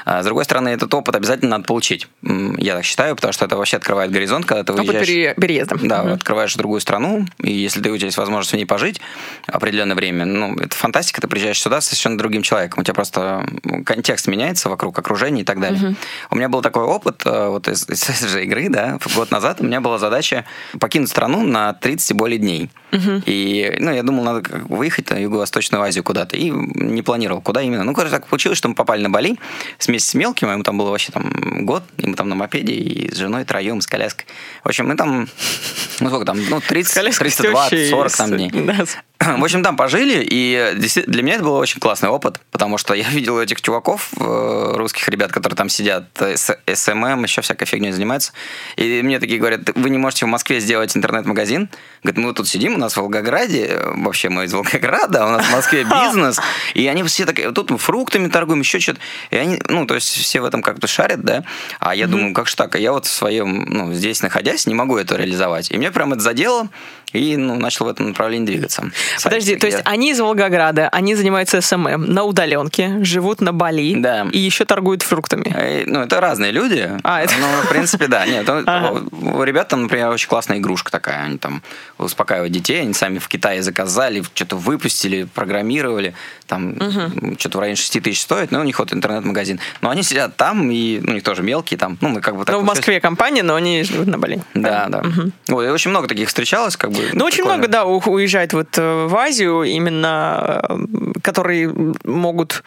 А с другой стороны, этот опыт обязательно надо получить. Я так считаю, потому что это вообще открывает горизонт, когда ты выезжаешь... Опыт переезда. Да, угу. открываешь другую страну, и если ты, у тебя есть возможность в ней пожить определенное время, ну, это фантастика, ты приезжаешь сюда с совершенно другим человеком, у тебя просто контекст меняется вокруг окружения и так далее. Угу. У меня был такой опыт э, вот из, из этой же игры, да, год назад у меня была задача покинуть страну на 30 и более дней. Угу. И, ну, я думал, надо выехать на Юго-Восточную Азию куда-то, и не планировал, куда именно. Ну, короче, так получилось, что мы попали на Бали вместе с мелким, ему там было вообще там год, и мы там на мопеде, и с женой троем, с коляской. В общем, мы там, (laughs) ну, сколько там, ну, 30, 320, 40 там дней. Да. (clears throat) В общем, там пожили, и для меня это был очень классный опыт, потому что я (laughs) видел этих чуваков, э, русских ребят, которые там сидят, с SMM, еще всякой фигней занимаются, и мне такие говорят, вы не можете в Москве сделать интернет-магазин? Говорят, мы тут сидим, у нас в Волгограде, вообще мы из Волгограда, у нас в Москве (laughs) бизнес, и они все такие, тут мы фруктами торгуем, еще что-то, и они, ну, то есть все в этом как-то шарят, да, а я думаю, как же так, а я вот в своем, ну, здесь находясь, не могу это реализовать, и мне прям это задело, и ну, начал в этом направлении двигаться. Подожди, то есть они из Волгограда, они занимаются SMM на удаленке, живут на Бали да. и еще торгуют фруктами. Э, ну, это разные люди. А, это... Ну, в принципе, да. Нет, ага. у ребят там, например, очень классная игрушка такая. Они там успокаивают детей, они сами в Китае заказали, что-то выпустили, программировали. Там угу. что-то в районе 6 тысяч стоит, но у них вот интернет-магазин. Но они сидят там, и ну, у них тоже мелкие там. Ну, мы как бы так... Ну, в Москве компания, но они живут на Бали. Да, да. Угу. Вот, и очень много таких встречалось, как бы. Ну, ну очень много, да, уезжает вот э, в Азию именно, э, которые могут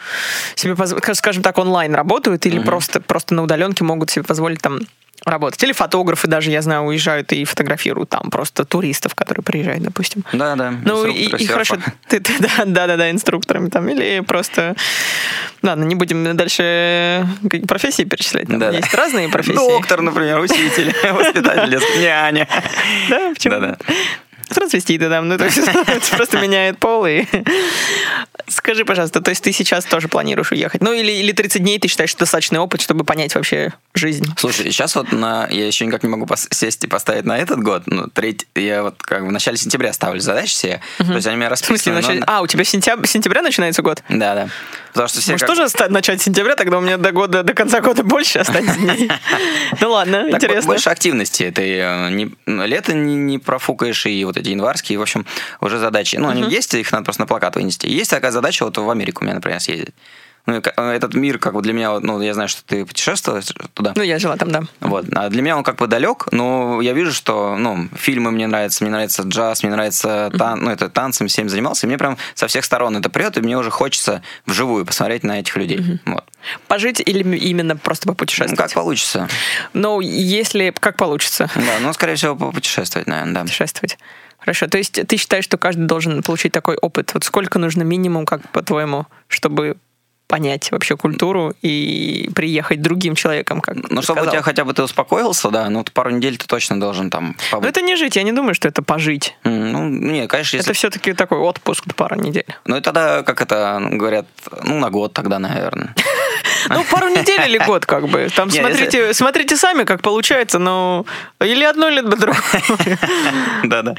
себе позволить, скажем так, онлайн работают или угу. просто, просто на удаленке могут себе позволить там работать. Или фотографы даже, я знаю, уезжают и фотографируют там просто туристов, которые приезжают, допустим. Да, да. Ну и, и хорошо, ты, ты, да, да, да, да, инструкторами там, или просто, ладно, не будем дальше профессии перечислять. Там да, есть да. разные (laughs) профессии. Доктор, например, (laughs) учитель, воспитатель, (laughs) няня. Да, почему? Да, да. Трансвеститы там, ну, то есть (laughs) просто меняет пол и... Скажи, пожалуйста, то есть ты сейчас тоже планируешь уехать? Ну, или, или 30 дней ты считаешь достаточный опыт, чтобы понять вообще жизнь? Слушай, сейчас вот на... Я еще никак не могу сесть и поставить на этот год. Ну, треть... Я вот как в начале сентября ставлю задачи все. Угу. То есть они меня расписаны. В смысле, начале... но... А, у тебя сентября, сентября начинается год? Да, да. Потому что все Может, как... тоже начать с сентября, тогда у меня до года, до конца года больше останется дней. (laughs) Ну ладно, интересно. Больше активности. Ты э, лето не профукаешь, и вот эти январские, в общем, уже задачи. Ну, они есть, их надо просто на плакат вынести. Есть такая задача вот в Америку у меня, например, съездить. ну, этот мир, как бы для меня, ну, я знаю, что ты путешествовала туда. Ну, я жила там, да. Вот. А для меня он как бы далек, но я вижу, что, ну, фильмы мне нравятся, мне нравится джаз, мне нравится, тан... ну, это танцем всем занимался, и мне прям со всех сторон это прет, и мне уже хочется вживую посмотреть на этих людей. Вот. Пожить или именно просто попутешествовать? Ну, как получится. Ну, если... Как получится? Да, ну, скорее всего, попутешествовать, наверное, да. Путешествовать. Хорошо. То есть ты считаешь, что каждый должен получить такой опыт? Вот сколько нужно минимум, как по-твоему, чтобы понять вообще культуру и приехать другим человеком, как Ну, чтобы сказал. у тебя хотя бы ты успокоился, да, ну, пару недель ты точно должен там побыть. Но это не жить, я не думаю, что это пожить. Ну, не, конечно, если... Это все-таки такой отпуск пару недель. Ну, и тогда, как это говорят, ну, на год тогда, наверное. (laughs) Ну, пару недель или год, как бы. Там (laughs) смотрите, смотрите сами, как получается, но или одно, или другое. (laughs) Да-да.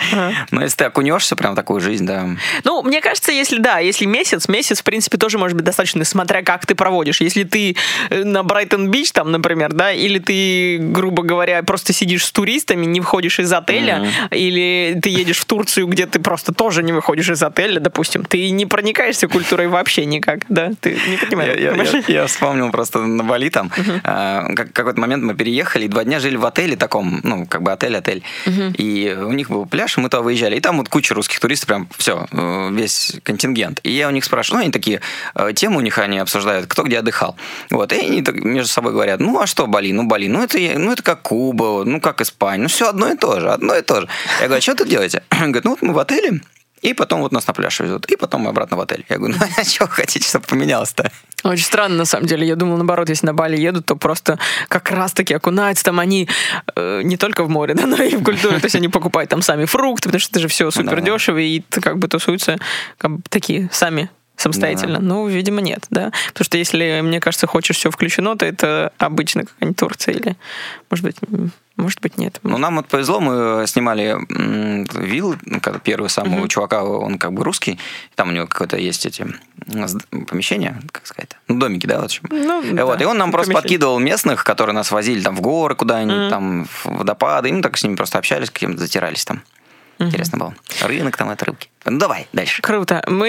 Но если ты окунешься прям в такую жизнь, да. Ну, мне кажется, если да, если месяц, месяц, в принципе, тоже может быть достаточно, смотря как ты проводишь. Если ты э, на Брайтон-Бич, там, например, да, или ты, грубо говоря, просто сидишь с туристами, не выходишь из отеля, или ты едешь в Турцию, где ты просто тоже не выходишь из отеля, допустим, ты не проникаешься культурой вообще никак, да? Ты не понимаешь. Я вспомнил просто на Бали там. Uh-huh. Как, какой-то момент мы переехали, и два дня жили в отеле таком, ну, как бы отель-отель. Uh-huh. И у них был пляж, мы туда выезжали. И там вот куча русских туристов, прям все, э, весь контингент. И я у них спрашиваю, ну, они такие, э, темы у них они обсуждают, кто где отдыхал. Вот, и они между собой говорят, ну, а что Бали? Ну, Бали, ну, это, ну, это как Куба, ну, как Испания, ну, все одно и то же, одно и то же. Я говорю, а что тут делаете? Он (clears throat) говорит, ну, вот мы в отеле, и потом вот нас на пляж везут. И потом мы обратно в отель. Я говорю, ну а (laughs) что хотите, чтобы поменялось-то? Очень странно, на самом деле. Я думала, наоборот, если на Бали едут, то просто как раз-таки окунаются там они э, не только в море, (laughs) да, но и в культуру. То есть они покупают там сами фрукты, потому что это же все супер дешево, и как бы тусуются как бы, такие сами самостоятельно? Да. Ну, видимо, нет, да. Потому что если, мне кажется, хочешь все включено, то это обычно какая-нибудь Турция или, может быть, может быть, нет. Ну, нам вот повезло, мы снимали вилл, первый самого uh-huh. чувака, он как бы русский, там у него какое-то есть эти помещения, как сказать, ну, домики, да, в общем. Ну, и, да. вот, и он нам просто подкидывал местных, которые нас возили там в горы куда-нибудь, uh-huh. там в водопады, и мы так с ними просто общались, каким-то затирались там. Угу. Интересно было. Рынок там, это рыбки. Ну, давай, дальше. Круто. Мы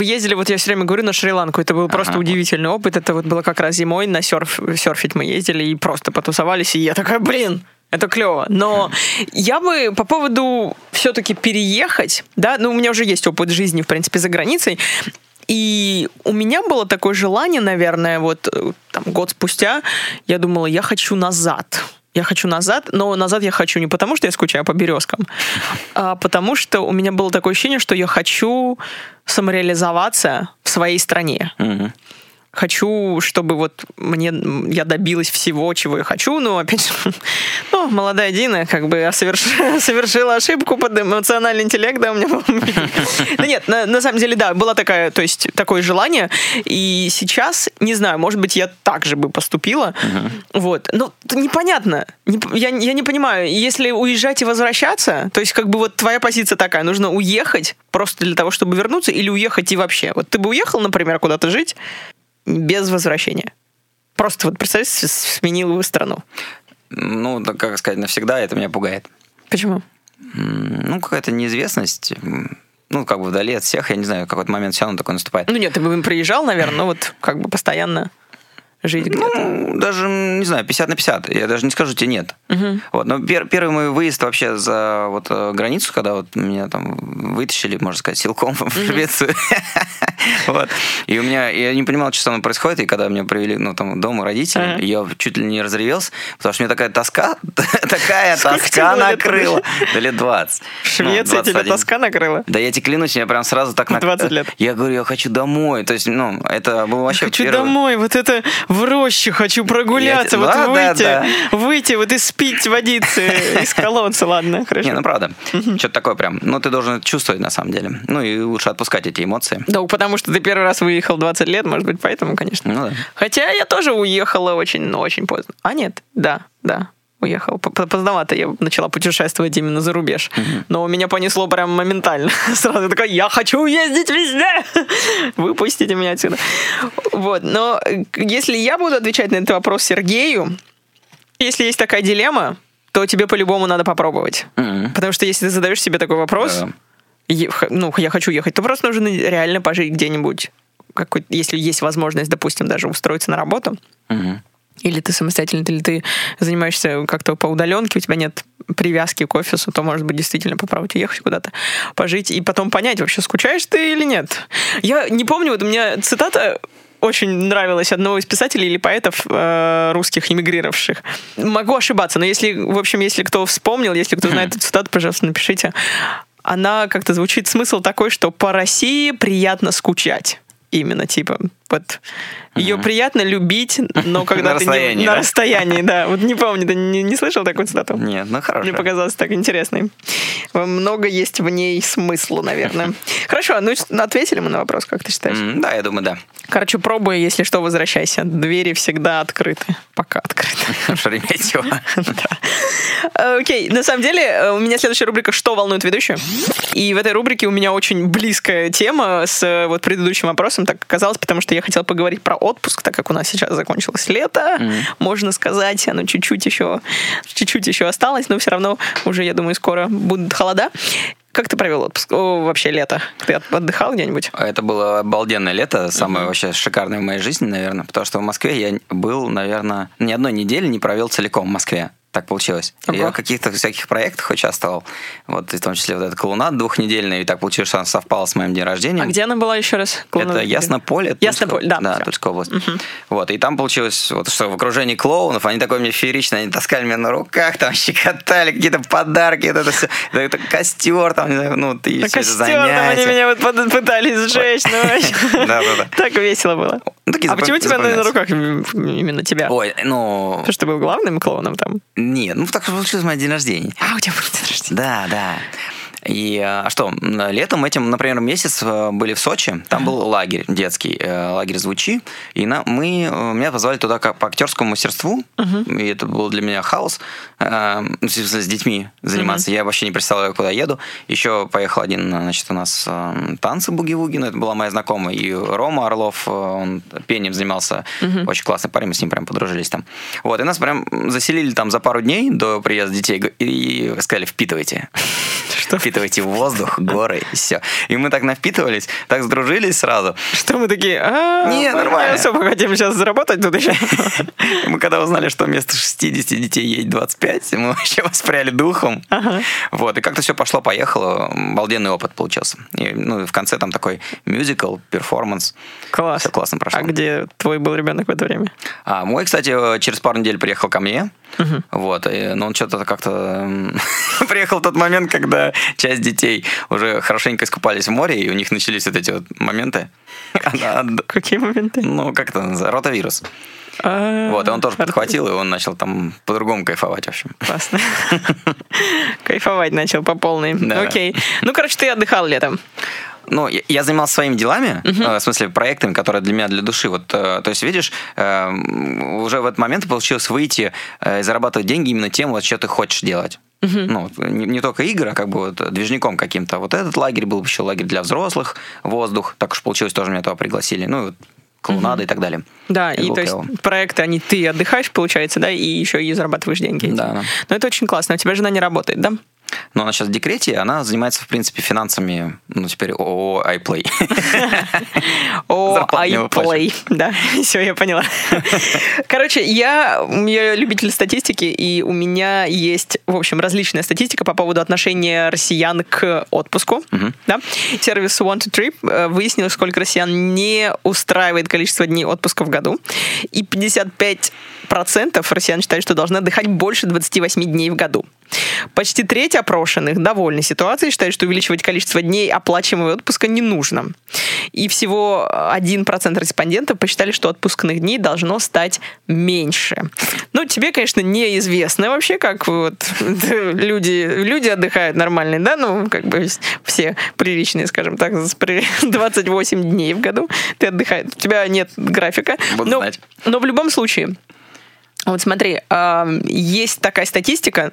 ездили, вот я все время говорю, на Шри-Ланку. Это был ага. просто удивительный опыт. Это вот было как раз зимой, на серф, серфить мы ездили и просто потусовались. И я такая, блин, это клево. Но я бы по поводу все-таки переехать, да, ну, у меня уже есть опыт жизни, в принципе, за границей. И у меня было такое желание, наверное, вот э, там год спустя, я думала, я хочу назад я хочу назад, но назад я хочу не потому, что я скучаю по березкам, а потому что у меня было такое ощущение, что я хочу самореализоваться в своей стране. Угу хочу, чтобы вот мне я добилась всего, чего я хочу, но опять же, (laughs) ну, молодая Дина как бы соверш... (laughs) совершила ошибку под эмоциональный интеллект, да, у меня был. (laughs) Ну нет, на, на самом деле, да, было такая, то есть такое желание, и сейчас, не знаю, может быть, я так же бы поступила, вот, но непонятно, я, я не понимаю, если уезжать и возвращаться, то есть как бы вот твоя позиция такая, нужно уехать просто для того, чтобы вернуться, или уехать и вообще, вот ты бы уехал, например, куда-то жить, без возвращения. Просто вот представь, сменил страну. Ну, как сказать, навсегда это меня пугает. Почему? Ну, какая-то неизвестность. Ну, как бы вдали от всех, я не знаю, какой-то момент все равно такой наступает. Ну нет, ты бы приезжал, наверное, но вот как бы постоянно жить где-то? Ну, даже, не знаю, 50 на 50. Я даже не скажу тебе нет. Угу. Вот, но пер, первый мой выезд вообще за вот э, границу, когда вот меня там вытащили, можно сказать, силком в Швецию. (laughs) вот. И у меня, я не понимал, что со мной происходит, и когда меня привели, ну, там, дома родители, я чуть ли не разревелся, потому что мне такая тоска, (laughs) такая тоска накрыла. Да лет 20. В Швеции ну, тебя тоска накрыла? Да я тебе клянусь, я прям сразу так... (laughs) 20 лет. Я говорю, я хочу домой. То есть, ну, это было вообще Хочу домой, вот это в роще хочу прогуляться, я... вот да, выйти, да, да. выйти, вот и спить водиться (laughs) из колодца, ладно, хорошо. Не, ну правда, что-то такое прям, ну ты должен чувствовать на самом деле, ну и лучше отпускать эти эмоции. Да, потому что ты первый раз выехал 20 лет, может быть, поэтому, конечно. Ну да. Хотя я тоже уехала очень, очень поздно. А нет, да, да, уехал. Поздновато я начала путешествовать именно за рубеж. Mm-hmm. Но меня понесло прям моментально. (laughs) Сразу такой, я хочу ездить везде! (laughs) Выпустите меня отсюда. Вот. Но э, если я буду отвечать на этот вопрос Сергею, если есть такая дилемма, то тебе по-любому надо попробовать. Mm-hmm. Потому что если ты задаешь себе такой вопрос, yeah. ну, я хочу ехать, то просто нужно реально пожить где-нибудь какой если есть возможность, допустим, даже устроиться на работу, Мгм. Или ты самостоятельно, или ты занимаешься как-то по удаленке, у тебя нет привязки к офису, то, может быть, действительно попробовать уехать куда-то, пожить и потом понять, вообще скучаешь ты или нет. Я не помню, вот у меня цитата очень нравилась одного из писателей или поэтов э, русских, эмигрировавших. Могу ошибаться, но если, в общем, если кто вспомнил, если кто знает эту цитату, пожалуйста, напишите. Она как-то звучит смысл такой, что по России приятно скучать. Именно, типа, вот ее приятно любить, но когда На ты не- расстоянии, на да? расстоянии, да. Вот не помню, ты не, не слышал такую цитату? Нет, ну хорошо. Мне показалось так интересной. Много есть в ней смысла, наверное. (laughs) Хорошо, ну ответили мы на вопрос, как ты считаешь? М, Да, я думаю, да. Короче, пробуй, если что, возвращайся. Двери всегда открыты. Пока открыты. (laughs) Шереметьево. (laughs) Окей, на самом деле э, у меня следующая рубрика «Что волнует ведущую?». И в этой рубрике у меня очень близкая тема с э, вот предыдущим вопросом, так оказалось, потому что я хотела поговорить про отпуск, так как у нас сейчас закончилось лето, можно сказать, оно чуть-чуть еще, чуть-чуть еще осталось, но все равно уже, я думаю, скоро будут холода. Как ты провел отпуск? О, вообще лето. Ты от- отдыхал где-нибудь? Это было обалденное лето, самое вообще шикарное в моей жизни, наверное, потому что в Москве я был, наверное, ни одной недели не провел целиком в Москве. Так получилось. Ого. Я в каких-то всяких проектах участвовал, вот, в том числе вот эта колоннад двухнедельная, и так получилось, что она совпала с моим днем рождения. А где она была еще раз? Это Яснополе. Яснополе, да. Да, всё. Тульская область. Вот, и там получилось, вот что в окружении клоунов, они такой мне феерично, они таскали меня на руках, там щекотали, какие-то подарки, вот это все. Это, это костер, там, не знаю, ну, ты На все это костер там они меня вот пытались сжечь. ну, (laughs) вообще. Да-да-да. Так весело было. Ну, такие А почему запом- тебя на руках именно тебя? Ой, ну, Потому что ты был главным клоуном там. нет, ну так получилось мой день рождения. А, у тебя был день рождения. Да, да. И а что, м, летом этим, например, месяц э, были в Сочи, там был лагерь детский, э, лагерь «Звучи», и на, мы, э, меня позвали туда как по актерскому мастерству, и это был для меня хаос, э, ну, с детьми заниматься, я вообще не представляю, куда еду. Еще поехал один, значит, у нас танцы буги-вуги, ну, это была моя знакомая, и Рома Орлов, он пением занимался, очень классный парень, мы с ним прям подружились там. Вот, и нас прям заселили там за пару дней до приезда детей, и сказали, впитывайте. Что? Впитывайте воздух, горы, и все. И мы так напитывались, так сдружились сразу. Что мы такие? А, Не, нормально. особо хотим сейчас заработать тут еще. (laughs) Мы когда узнали, что вместо 60 детей едет 25, мы (laughs) вообще воспряли духом. Вот, и как-то все пошло-поехало. Обалденный опыт получился. И, ну, и в конце там такой мюзикл, перформанс. Класс. Все классно прошло. А где твой был ребенок в это время? А мой, кстати, через пару недель приехал ко мне. Вот, и, но он что-то как-то (laughs) приехал в тот момент, когда часть детей уже хорошенько искупались в море, и у них начались вот эти вот моменты. (laughs) Какие моменты? Ну, как это? Ротавирус. А, Вот, и он тоже подхватил, и он начал там по-другому кайфовать, в общем. Классно. (laughs) Кайфовать начал по полной. Окей. Ну, короче, ты отдыхал летом. Ну, я, я занимался своими делами, э, в смысле проектами, которые для меня для души. Вот, э, то есть, видишь, э, уже в этот момент получилось выйти и зарабатывать деньги именно тем, вот, что ты хочешь делать. Ну, вот, не, не только игры, а как бы вот движником каким-то. Вот этот лагерь был еще лагерь для взрослых, воздух. Так уж получилось, тоже меня туда пригласили. Ну, и вот клоунада и так далее. Да, и был то есть проекты, они ты отдыхаешь, получается, да, и еще и зарабатываешь деньги. Да, да. Ну, это очень классно. У тебя жена не работает, да? Но она сейчас в декрете, она занимается, в принципе, финансами, ну, теперь ООО iPlay. (laughs) О, Зарплату не iPlay. Да, (laughs) все, я поняла. (laughs) Короче, я, я любитель статистики, и у меня есть, в общем, различная статистика по поводу отношения россиян к отпуску. Да? Сервис One to Trip э, выяснил, сколько россиян не устраивает количество дней отпуска в году. И 55% россиян считают, что должны отдыхать больше 28 дней в году. Почти треть опрошенных довольны ситуацией, считают, что увеличивать количество дней оплачиваемого отпуска не нужно. И всего 1% респондентов посчитали, что отпускных дней должно стать меньше. Ну, тебе, конечно, неизвестно вообще, как вот (laughs) люди, люди отдыхают нормально, да? Ну, как бы все приличные, скажем так, с при- (laughs) 28 дней в году ты отдыхаешь. У тебя нет графика. Буду но, знать. но в любом случае, вот смотри, есть такая статистика.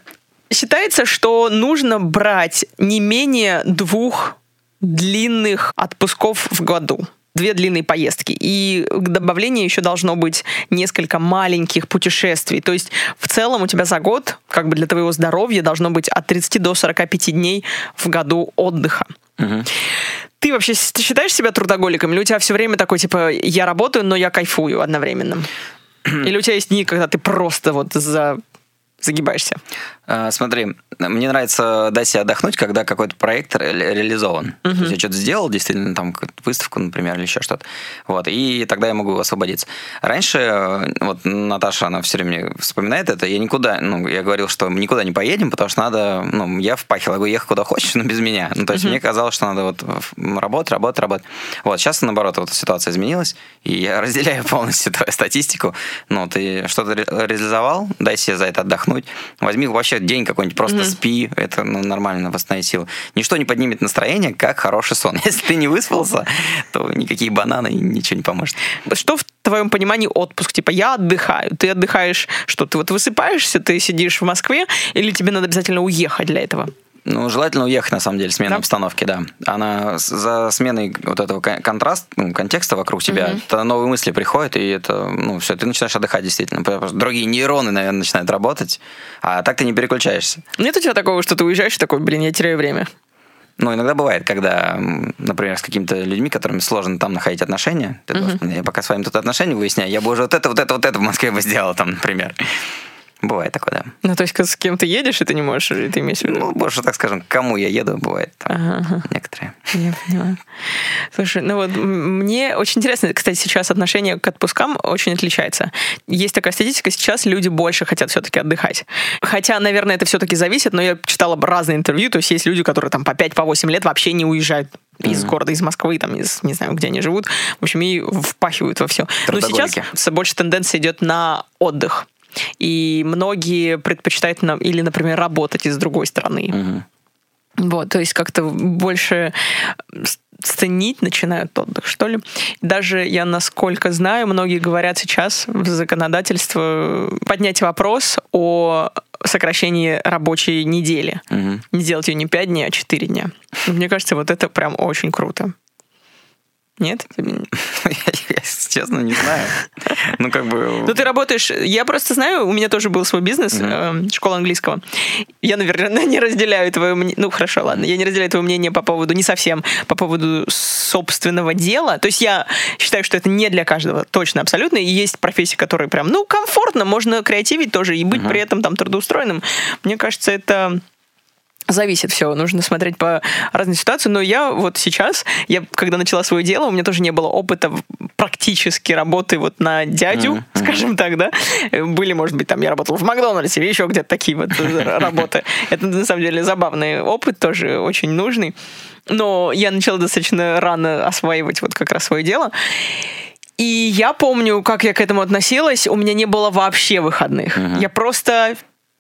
Считается, что нужно брать не менее двух длинных отпусков в году. Две длинные поездки. И к добавлению еще должно быть несколько маленьких путешествий. То есть в целом у тебя за год, как бы для твоего здоровья, должно быть от 30 до 45 дней в году отдыха. Мгм. Ты ты вообще считаешь себя трудоголиком? Или у тебя все время такой, типа, я работаю, но я кайфую одновременно? Или у тебя есть дни, когда ты просто вот за загибаешься? А, смотри, мне нравится дать себе отдохнуть, когда какой-то проект ре- реализован. Uh-huh. То есть я что-то сделал, действительно, там выставку, например, или еще что-то. Вот, и тогда я могу освободиться. Раньше, э, вот Наташа, она все время вспоминает это, я никуда, ну, я говорил, что мы никуда не поедем, потому что надо, ну, я впахивал, я говорю, ехать куда хочешь, но без меня. Ну, то есть uh-huh. мне казалось, что надо вот работать, работать, работать. Вот, сейчас, наоборот, вот ситуация изменилась, и я (laughs) разделяю полностью твою статистику. Ну, ты что-то реализовал, дай себе за это отдохнуть. Возьми вообще день какой-нибудь, просто mm-hmm. спи, это ну, нормально восстановить силу. Ничто не поднимет настроение, как хороший сон. (laughs) Если ты не выспался, то никакие бананы ничего не поможет. Что в твоем понимании отпуск? Типа, я отдыхаю. Ты отдыхаешь, что ты вот высыпаешься, ты сидишь в Москве, или тебе надо обязательно уехать для этого? Ну, желательно уехать, на самом деле, смена да? обстановки, да. Она за сменой вот этого контраста, ну, контекста вокруг тебя, угу. новые мысли приходят, и это, ну, все, ты начинаешь отдыхать действительно. Другие нейроны, наверное, начинают работать, а так ты не переключаешься. Нет у тебя такого, что ты уезжаешь и такой, блин, я теряю время? Ну, иногда бывает, когда, например, с какими-то людьми, которыми сложно там находить отношения, ты uh-huh. думаешь, я пока с вами тут отношения выясняю, я бы уже вот это, вот это, вот это в Москве бы сделал там, например. Бывает такое, да. Ну, то есть, с кем ты едешь, и ты не можешь, ты имеешь в виду? Ну, больше, так скажем, к кому я еду, бывает там ага. некоторые. Я поняла. Слушай, ну вот мне очень интересно, кстати, сейчас отношение к отпускам очень отличается. Есть такая статистика, сейчас люди больше хотят все-таки отдыхать. Хотя, наверное, это все-таки зависит, но я читала разные интервью, то есть есть люди, которые там по 5-8 по лет вообще не уезжают из mm-hmm. города, из Москвы, там, из, не знаю, где они живут. В общем, и впахивают во все. Но сейчас больше тенденция идет на отдых. И многие предпочитают нам или, например, работать из другой страны. Угу. Вот, то есть как-то больше ценить начинают отдых, что ли. Даже я, насколько знаю, многие говорят сейчас в законодательство поднять вопрос о сокращении рабочей недели. Угу. Не делать ее не 5 дней, а 4 дня. Мне кажется, вот это прям очень круто. Нет? (laughs) Я, честно, не знаю. Ну, как бы... Ну, ты работаешь... Я просто знаю, у меня тоже был свой бизнес, э, школа английского. Я, наверное, (laughs) не разделяю твое мнение... Ну, хорошо, ладно. Я не разделяю твое мнение по поводу... Не совсем по поводу собственного дела. То есть я считаю, что это не для каждого точно, абсолютно. И есть профессии, которые прям, ну, комфортно, можно креативить тоже и быть при этом там трудоустроенным. Мне кажется, это Зависит все, нужно смотреть по разной ситуации. Но я вот сейчас, я когда начала свое дело, у меня тоже не было опыта практически работы вот на дядю, mm-hmm. скажем так, да. Были, может быть, там я работала в Макдональдсе или еще где-то такие вот работы. Это на самом деле забавный опыт, тоже очень нужный. Но я начала достаточно рано осваивать вот как раз свое дело. И я помню, как я к этому относилась. У меня не было вообще выходных. Uh-huh. Я просто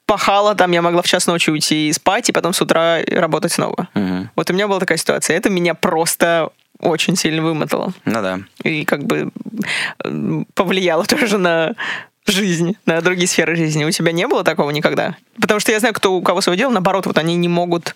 пахала, там я могла в час ночи уйти и спать, и потом с утра работать снова. Угу. Вот у меня была такая ситуация. Это меня просто очень сильно вымотало. Ну да. И как бы повлияло (laughs) тоже на жизнь, на другие сферы жизни. У тебя не было такого никогда? Потому что я знаю, кто у кого свое дело, наоборот, вот они не могут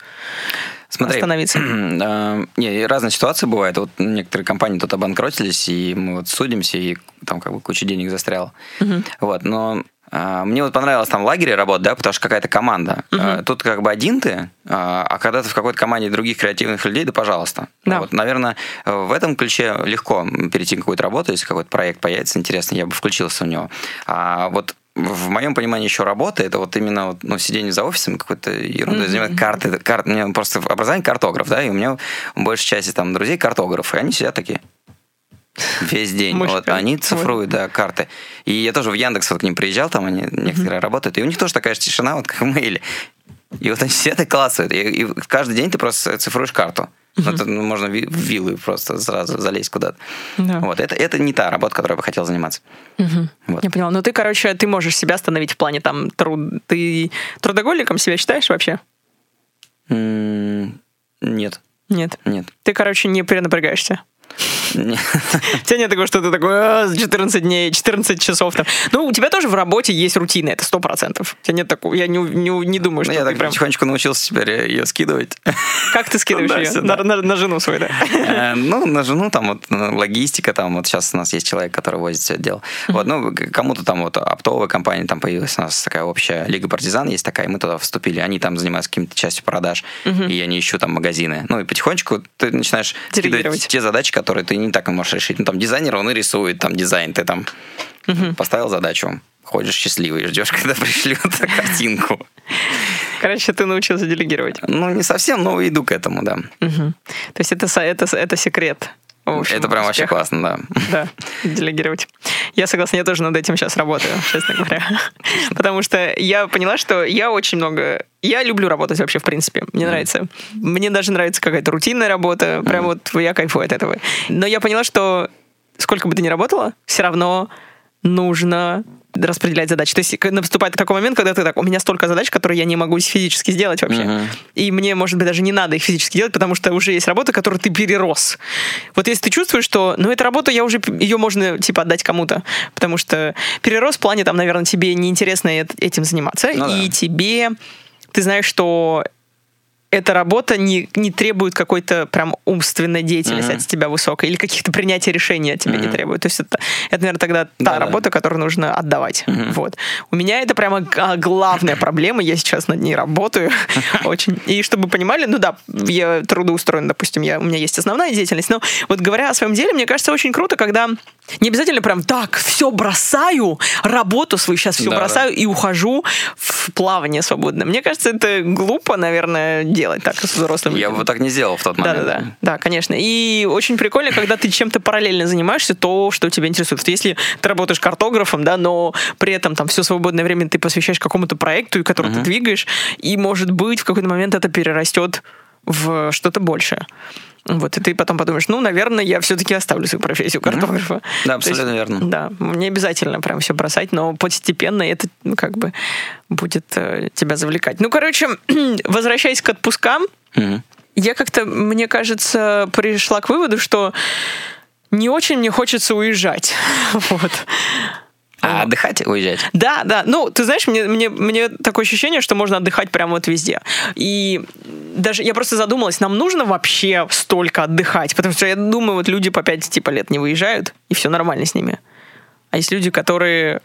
Смотри, остановиться. (clears throat) Э, не, разные ситуации бывают. Вот некоторые компании тут обанкротились, и мы вот судимся, и там как бы куча денег застряла. Угу. Вот, но мне вот понравилось там в лагере работать, да, потому что какая-то команда. Угу. Тут как бы один ты, а, а когда ты в какой-то команде других креативных людей, да пожалуйста. Да. Вот, наверное, в этом ключе легко перейти к какой-то работе, если какой-то проект появится интересный, я бы включился в него. А вот в моем понимании еще работа это вот именно вот, ну, сидение за офисом какой-то ерундой, mm-hmm. занимать карты, карт, у меня просто образование картограф, да, и у меня большая часть там друзей картографы, и они сидят такие, Весь день. вот они цифруют, да, карты. И я тоже в Яндекс вот к ним приезжал, там они некоторые работают, и у них тоже такая же тишина, вот как в мейле. И вот они сидят и классают. И, и каждый день ты просто цифруешь карту. Uh-huh. Это ну, можно в виллы просто сразу залезть куда-то. Да. Вот это, это не та работа, которой я бы хотел заниматься. Uh-huh. Вот. Я поняла. Ну ты, короче, ты можешь себя остановить в плане там труд. Ты трудоголиком себя считаешь вообще? Mm, нет. Нет. Нет. Ты, короче, не перенапрягаешься. У тебя нет такого, что ты такой 14 «А, дней, 14 часов там. Ну, у тебя тоже в работе есть рутина, это сто процентов. У тебя нет такого, я не, не, не думаю, ну, что Я так прям... потихонечку научился теперь ее скидывать. Как ты скидываешь ее? На жену свою, да? Э, ну, на жену там вот логистика, там вот сейчас у нас есть человек, который возит все это дело. Вот, ну, кому-то там вот оптовая компания там появилась, у нас такая общая Лига Партизан есть такая, и мы туда вступили. Они там занимаются какими-то частью продаж, и я не ищу там магазины. Ну, и потихонечку ты начинаешь скидывать те задачи, которые ты не так можешь решить. Ну, там дизайнер, он и рисует там дизайн, ты там поставил задачу, ходишь счастливый, ждешь, (laughs) когда пришлют (laughs) картинку. Короче, ты научился делегировать. Ну, не совсем, но иду к этому, да. Угу. То есть это, это, это секрет. Общем, это прям успех. вообще классно, да. Да, делегировать. Я согласна, я тоже над этим сейчас работаю, (laughs) честно говоря. Потому что я поняла, что я очень много... Я люблю работать вообще, в принципе. Мне mm. нравится. Мне даже нравится какая-то рутинная работа. Прям mm. вот я кайфую от этого. Но я поняла, что сколько бы ты ни работала, все равно нужно распределять задачи. То есть наступает такой момент, когда ты так, у меня столько задач, которые я не могу физически сделать вообще. Uh-huh. И мне, может быть, даже не надо их физически делать, потому что уже есть работа, которую ты перерос. Вот если ты чувствуешь, что, ну, эта работа, я уже, ее можно, типа, отдать кому-то, потому что перерос в плане, там, наверное, тебе неинтересно этим заниматься, ну, и да. тебе, ты знаешь, что эта работа не, не требует какой-то прям умственной деятельности mm-hmm. от тебя высокой или каких-то принятия решений от тебя mm-hmm. не требует. То есть это, это наверное, тогда та да, работа, которую нужно отдавать. Mm-hmm. Вот. У меня это прямо главная проблема, я сейчас над ней работаю (laughs) очень. И чтобы вы понимали, ну да, я трудоустроен, допустим, я, у меня есть основная деятельность, но вот говоря о своем деле, мне кажется очень круто, когда не обязательно прям так, все бросаю, работу свою сейчас все да, бросаю да. и ухожу в плавание свободное. Мне кажется, это глупо, наверное, делать так с взрослым. Я бы так не сделал в тот момент. Да, да, конечно. И очень прикольно, когда ты чем-то параллельно занимаешься, то, что тебя интересует. Если ты работаешь картографом, да, но при этом там все свободное время ты посвящаешь какому-то проекту, который uh-huh. ты двигаешь, и, может быть, в какой-то момент это перерастет в что-то большее. Вот, и ты потом подумаешь, ну, наверное, я все-таки оставлю свою профессию картографа. Да, абсолютно есть, верно. Да, не обязательно прям все бросать, но постепенно это, ну, как бы будет э, тебя завлекать. Ну, короче, (clears throat) возвращаясь к отпускам, угу. я как-то, мне кажется, пришла к выводу, что не очень мне хочется уезжать. (laughs) вот. А отдыхать, уезжать? Да, да. Ну, ты знаешь, мне, мне, мне такое ощущение, что можно отдыхать прямо вот везде. И даже я просто задумалась, нам нужно вообще столько отдыхать? Потому что я думаю, вот люди по 5 типа лет не выезжают, и все нормально с ними. А есть люди, которые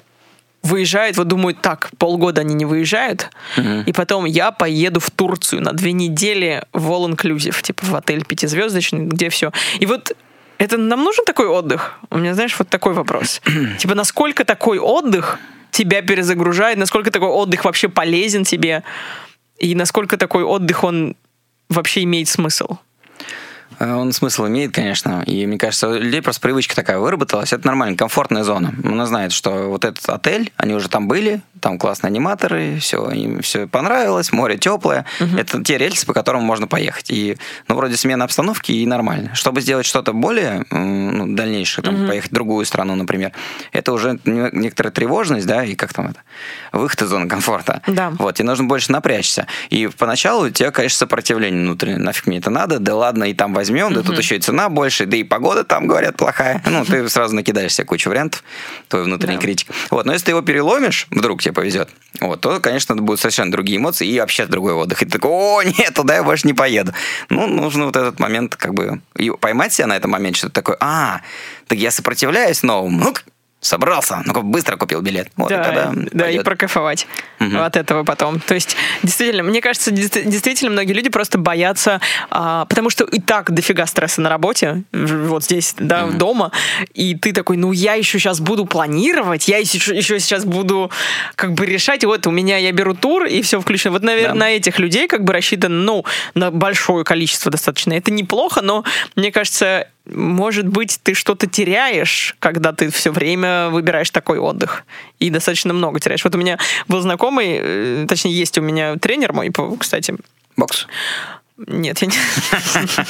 выезжают, вот думают, так, полгода они не выезжают, uh-huh. и потом я поеду в Турцию на две недели в all inclusive, типа в отель пятизвездочный, где все. И вот это нам нужен такой отдых? У меня, знаешь, вот такой вопрос. (clears throat) типа, насколько такой отдых тебя перезагружает, насколько такой отдых вообще полезен тебе, и насколько такой отдых, он вообще имеет смысл? Э, он смысл имеет, конечно. И мне кажется, у людей просто привычка такая выработалась. Это нормально, комфортная зона. Она знает, что вот этот отель, они уже там были, там классные аниматоры, все, им все понравилось, море теплое. Угу. Это те рельсы, по которым можно поехать. И, ну, вроде смена обстановки и нормально. Чтобы сделать что-то более ну, дальнейшее, там, угу. поехать в другую страну, например, это уже некоторая тревожность, да, и как там это, выход из зоны комфорта. Да. Вот, и нужно больше напрячься. И поначалу у тебя, конечно, сопротивление внутреннее. Нафиг мне это надо, да ладно, и там возьмем, да тут еще и цена больше, да и погода там, говорят, плохая. Ну, ты сразу накидаешь себе кучу вариантов, твой внутренний да. критик. Вот, но если ты его переломишь, вдруг тебе повезет, вот, то, конечно, это будут совершенно другие эмоции и вообще другой отдых. И ты такой, о, нет, туда я больше не поеду. Ну, нужно вот этот момент как бы и поймать себя на этом моменте, что ты такой, а, так я сопротивляюсь новому, ну собрался, ну быстро купил билет. Вот, да, и тогда да, пойдет. и прокайфовать угу. от этого потом. То есть, действительно, мне кажется, действительно многие люди просто боятся, а, потому что и так дофига стресса на работе, вот здесь, да, угу. дома, и ты такой, ну я еще сейчас буду планировать, я еще, еще сейчас буду как бы решать, вот у меня я беру тур, и все включено. Вот, наверное, да. на этих людей как бы рассчитано, ну, на большое количество достаточно. Это неплохо, но мне кажется, может быть, ты что-то теряешь, когда ты все время выбираешь такой отдых. И достаточно много теряешь. Вот у меня был знакомый, э, точнее, есть у меня тренер мой, кстати. Бокс? Нет, я не... (laughs)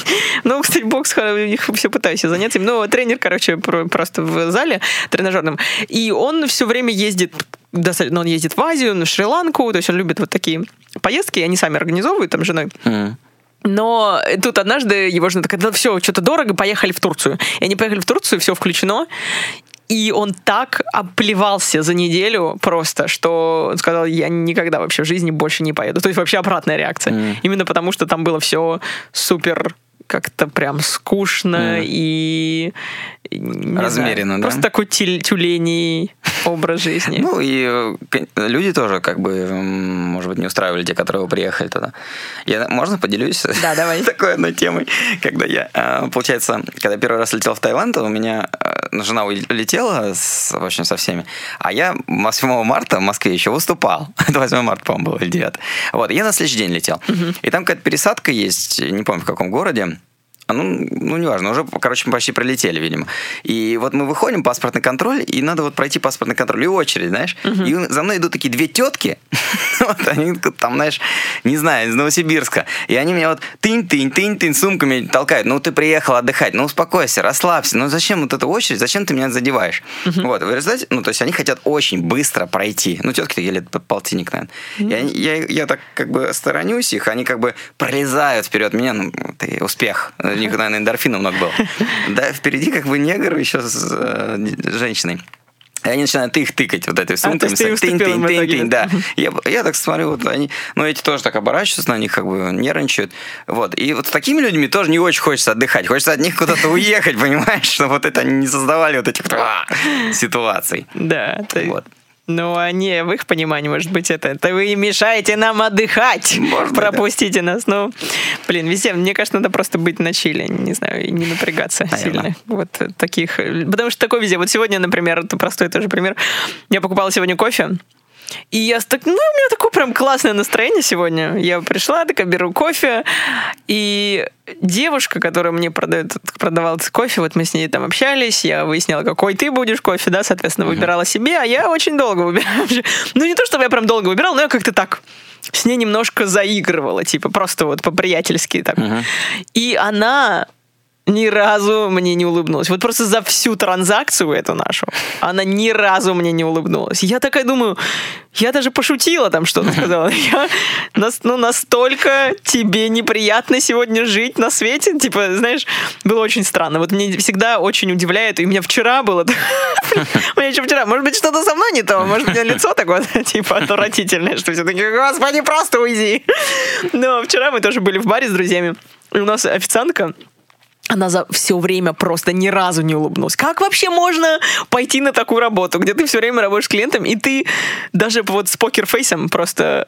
Ну, кстати, бокс, их все пытаюсь заняться. Но тренер, короче, просто в зале тренажерном. И он все время ездит достаточно, ну, он ездит в Азию, на Шри-Ланку, то есть он любит вот такие поездки, и они сами организовывают там с женой. Mm. Но тут однажды его жена такая, да все, что-то дорого, поехали в Турцию. И они поехали в Турцию, все включено. И он так оплевался за неделю просто, что он сказал, я никогда вообще в жизни больше не поеду. То есть вообще обратная реакция. Mm. Именно потому, что там было все супер как-то прям скучно mm. и размеренно, знаю, да? Просто такой тюленей образ жизни. Ну и э, люди тоже как бы, может быть, не устраивали те, которые приехали туда. Я, можно поделюсь? Да, давай. (laughs) Такой одной темой. Когда я, э, получается, когда первый раз летел в Таиланд, у меня э, жена улетела, с, в общем, со всеми, а я 8 марта в Москве еще выступал. (laughs) Это 8 марта, по-моему, было, или 9. Вот, я на следующий день летел. Угу. И там какая-то пересадка есть, не помню в каком городе, а, ну, ну, неважно, уже, короче, мы почти пролетели, видимо. И вот мы выходим, паспортный контроль, и надо вот пройти паспортный контроль, и очередь, знаешь. Угу. И за мной идут такие две тетки, (laughs) вот они там, знаешь, не знаю, из Новосибирска. И они меня вот тынь-тынь, тынь-тынь сумками толкают. Ну, ты приехал отдыхать, ну, успокойся, расслабься. Ну, зачем вот эта очередь, зачем ты меня задеваешь? Угу. Вот, в результате, ну, то есть они хотят очень быстро пройти. Ну, тетки такие лет полтинник, наверное. Угу. Я, я, я так как бы сторонюсь их, они как бы пролезают вперед меня, ну, ты успех них, наверное, эндорфина много было. (laughs) Да, впереди как бы негр еще с э, женщиной. И они начинают их тыкать вот этой сумками. А, тынь, тынь, тынь, тынь, тынь, да. Я, я так смотрю, вот они, ну, эти тоже так оборачиваются на них, как бы нервничают. Вот. И вот с такими людьми тоже не очень хочется отдыхать. Хочется от них куда-то (laughs) уехать, понимаешь, чтобы вот это они не создавали вот этих ситуаций. Да. Вот. Ну, а не, в их понимании, может быть, это, это вы мешаете нам отдыхать. Может Пропустите да. нас. Ну, блин, везде, мне кажется, надо просто быть на чили, не знаю, и не напрягаться Наверное. сильно. Вот таких, потому что такое везде. Вот сегодня, например, это простой тоже пример. Я покупала сегодня кофе, и я так, ну, у меня такое прям классное настроение сегодня. Я пришла, такая беру кофе, и девушка, которая мне продает, продавала кофе, вот мы с ней там общались, я выясняла, какой ты будешь кофе, да, соответственно, выбирала себе, а я очень долго выбирала. Ну, не то, чтобы я прям долго выбирала, но я как-то так с ней немножко заигрывала, типа просто вот по-приятельски так. Uh-huh. И она ни разу мне не улыбнулась. Вот просто за всю транзакцию эту нашу она ни разу мне не улыбнулась. Я такая думаю, я даже пошутила там что-то сказала. (laughs) Я, ну, настолько тебе неприятно сегодня жить на свете. Типа, знаешь, было очень странно. Вот мне всегда очень удивляет, и у меня вчера было... (laughs) У меня еще вчера, может быть, что-то со мной не то, может быть, у меня лицо такое, (laughs) типа, отвратительное, что все таки господи, просто уйди. Но вчера мы тоже были в баре с друзьями, и у нас официантка, она за все время просто ни разу не улыбнулась. Как вообще можно пойти на такую работу, где ты все время работаешь с клиентом, и ты даже вот с покерфейсом просто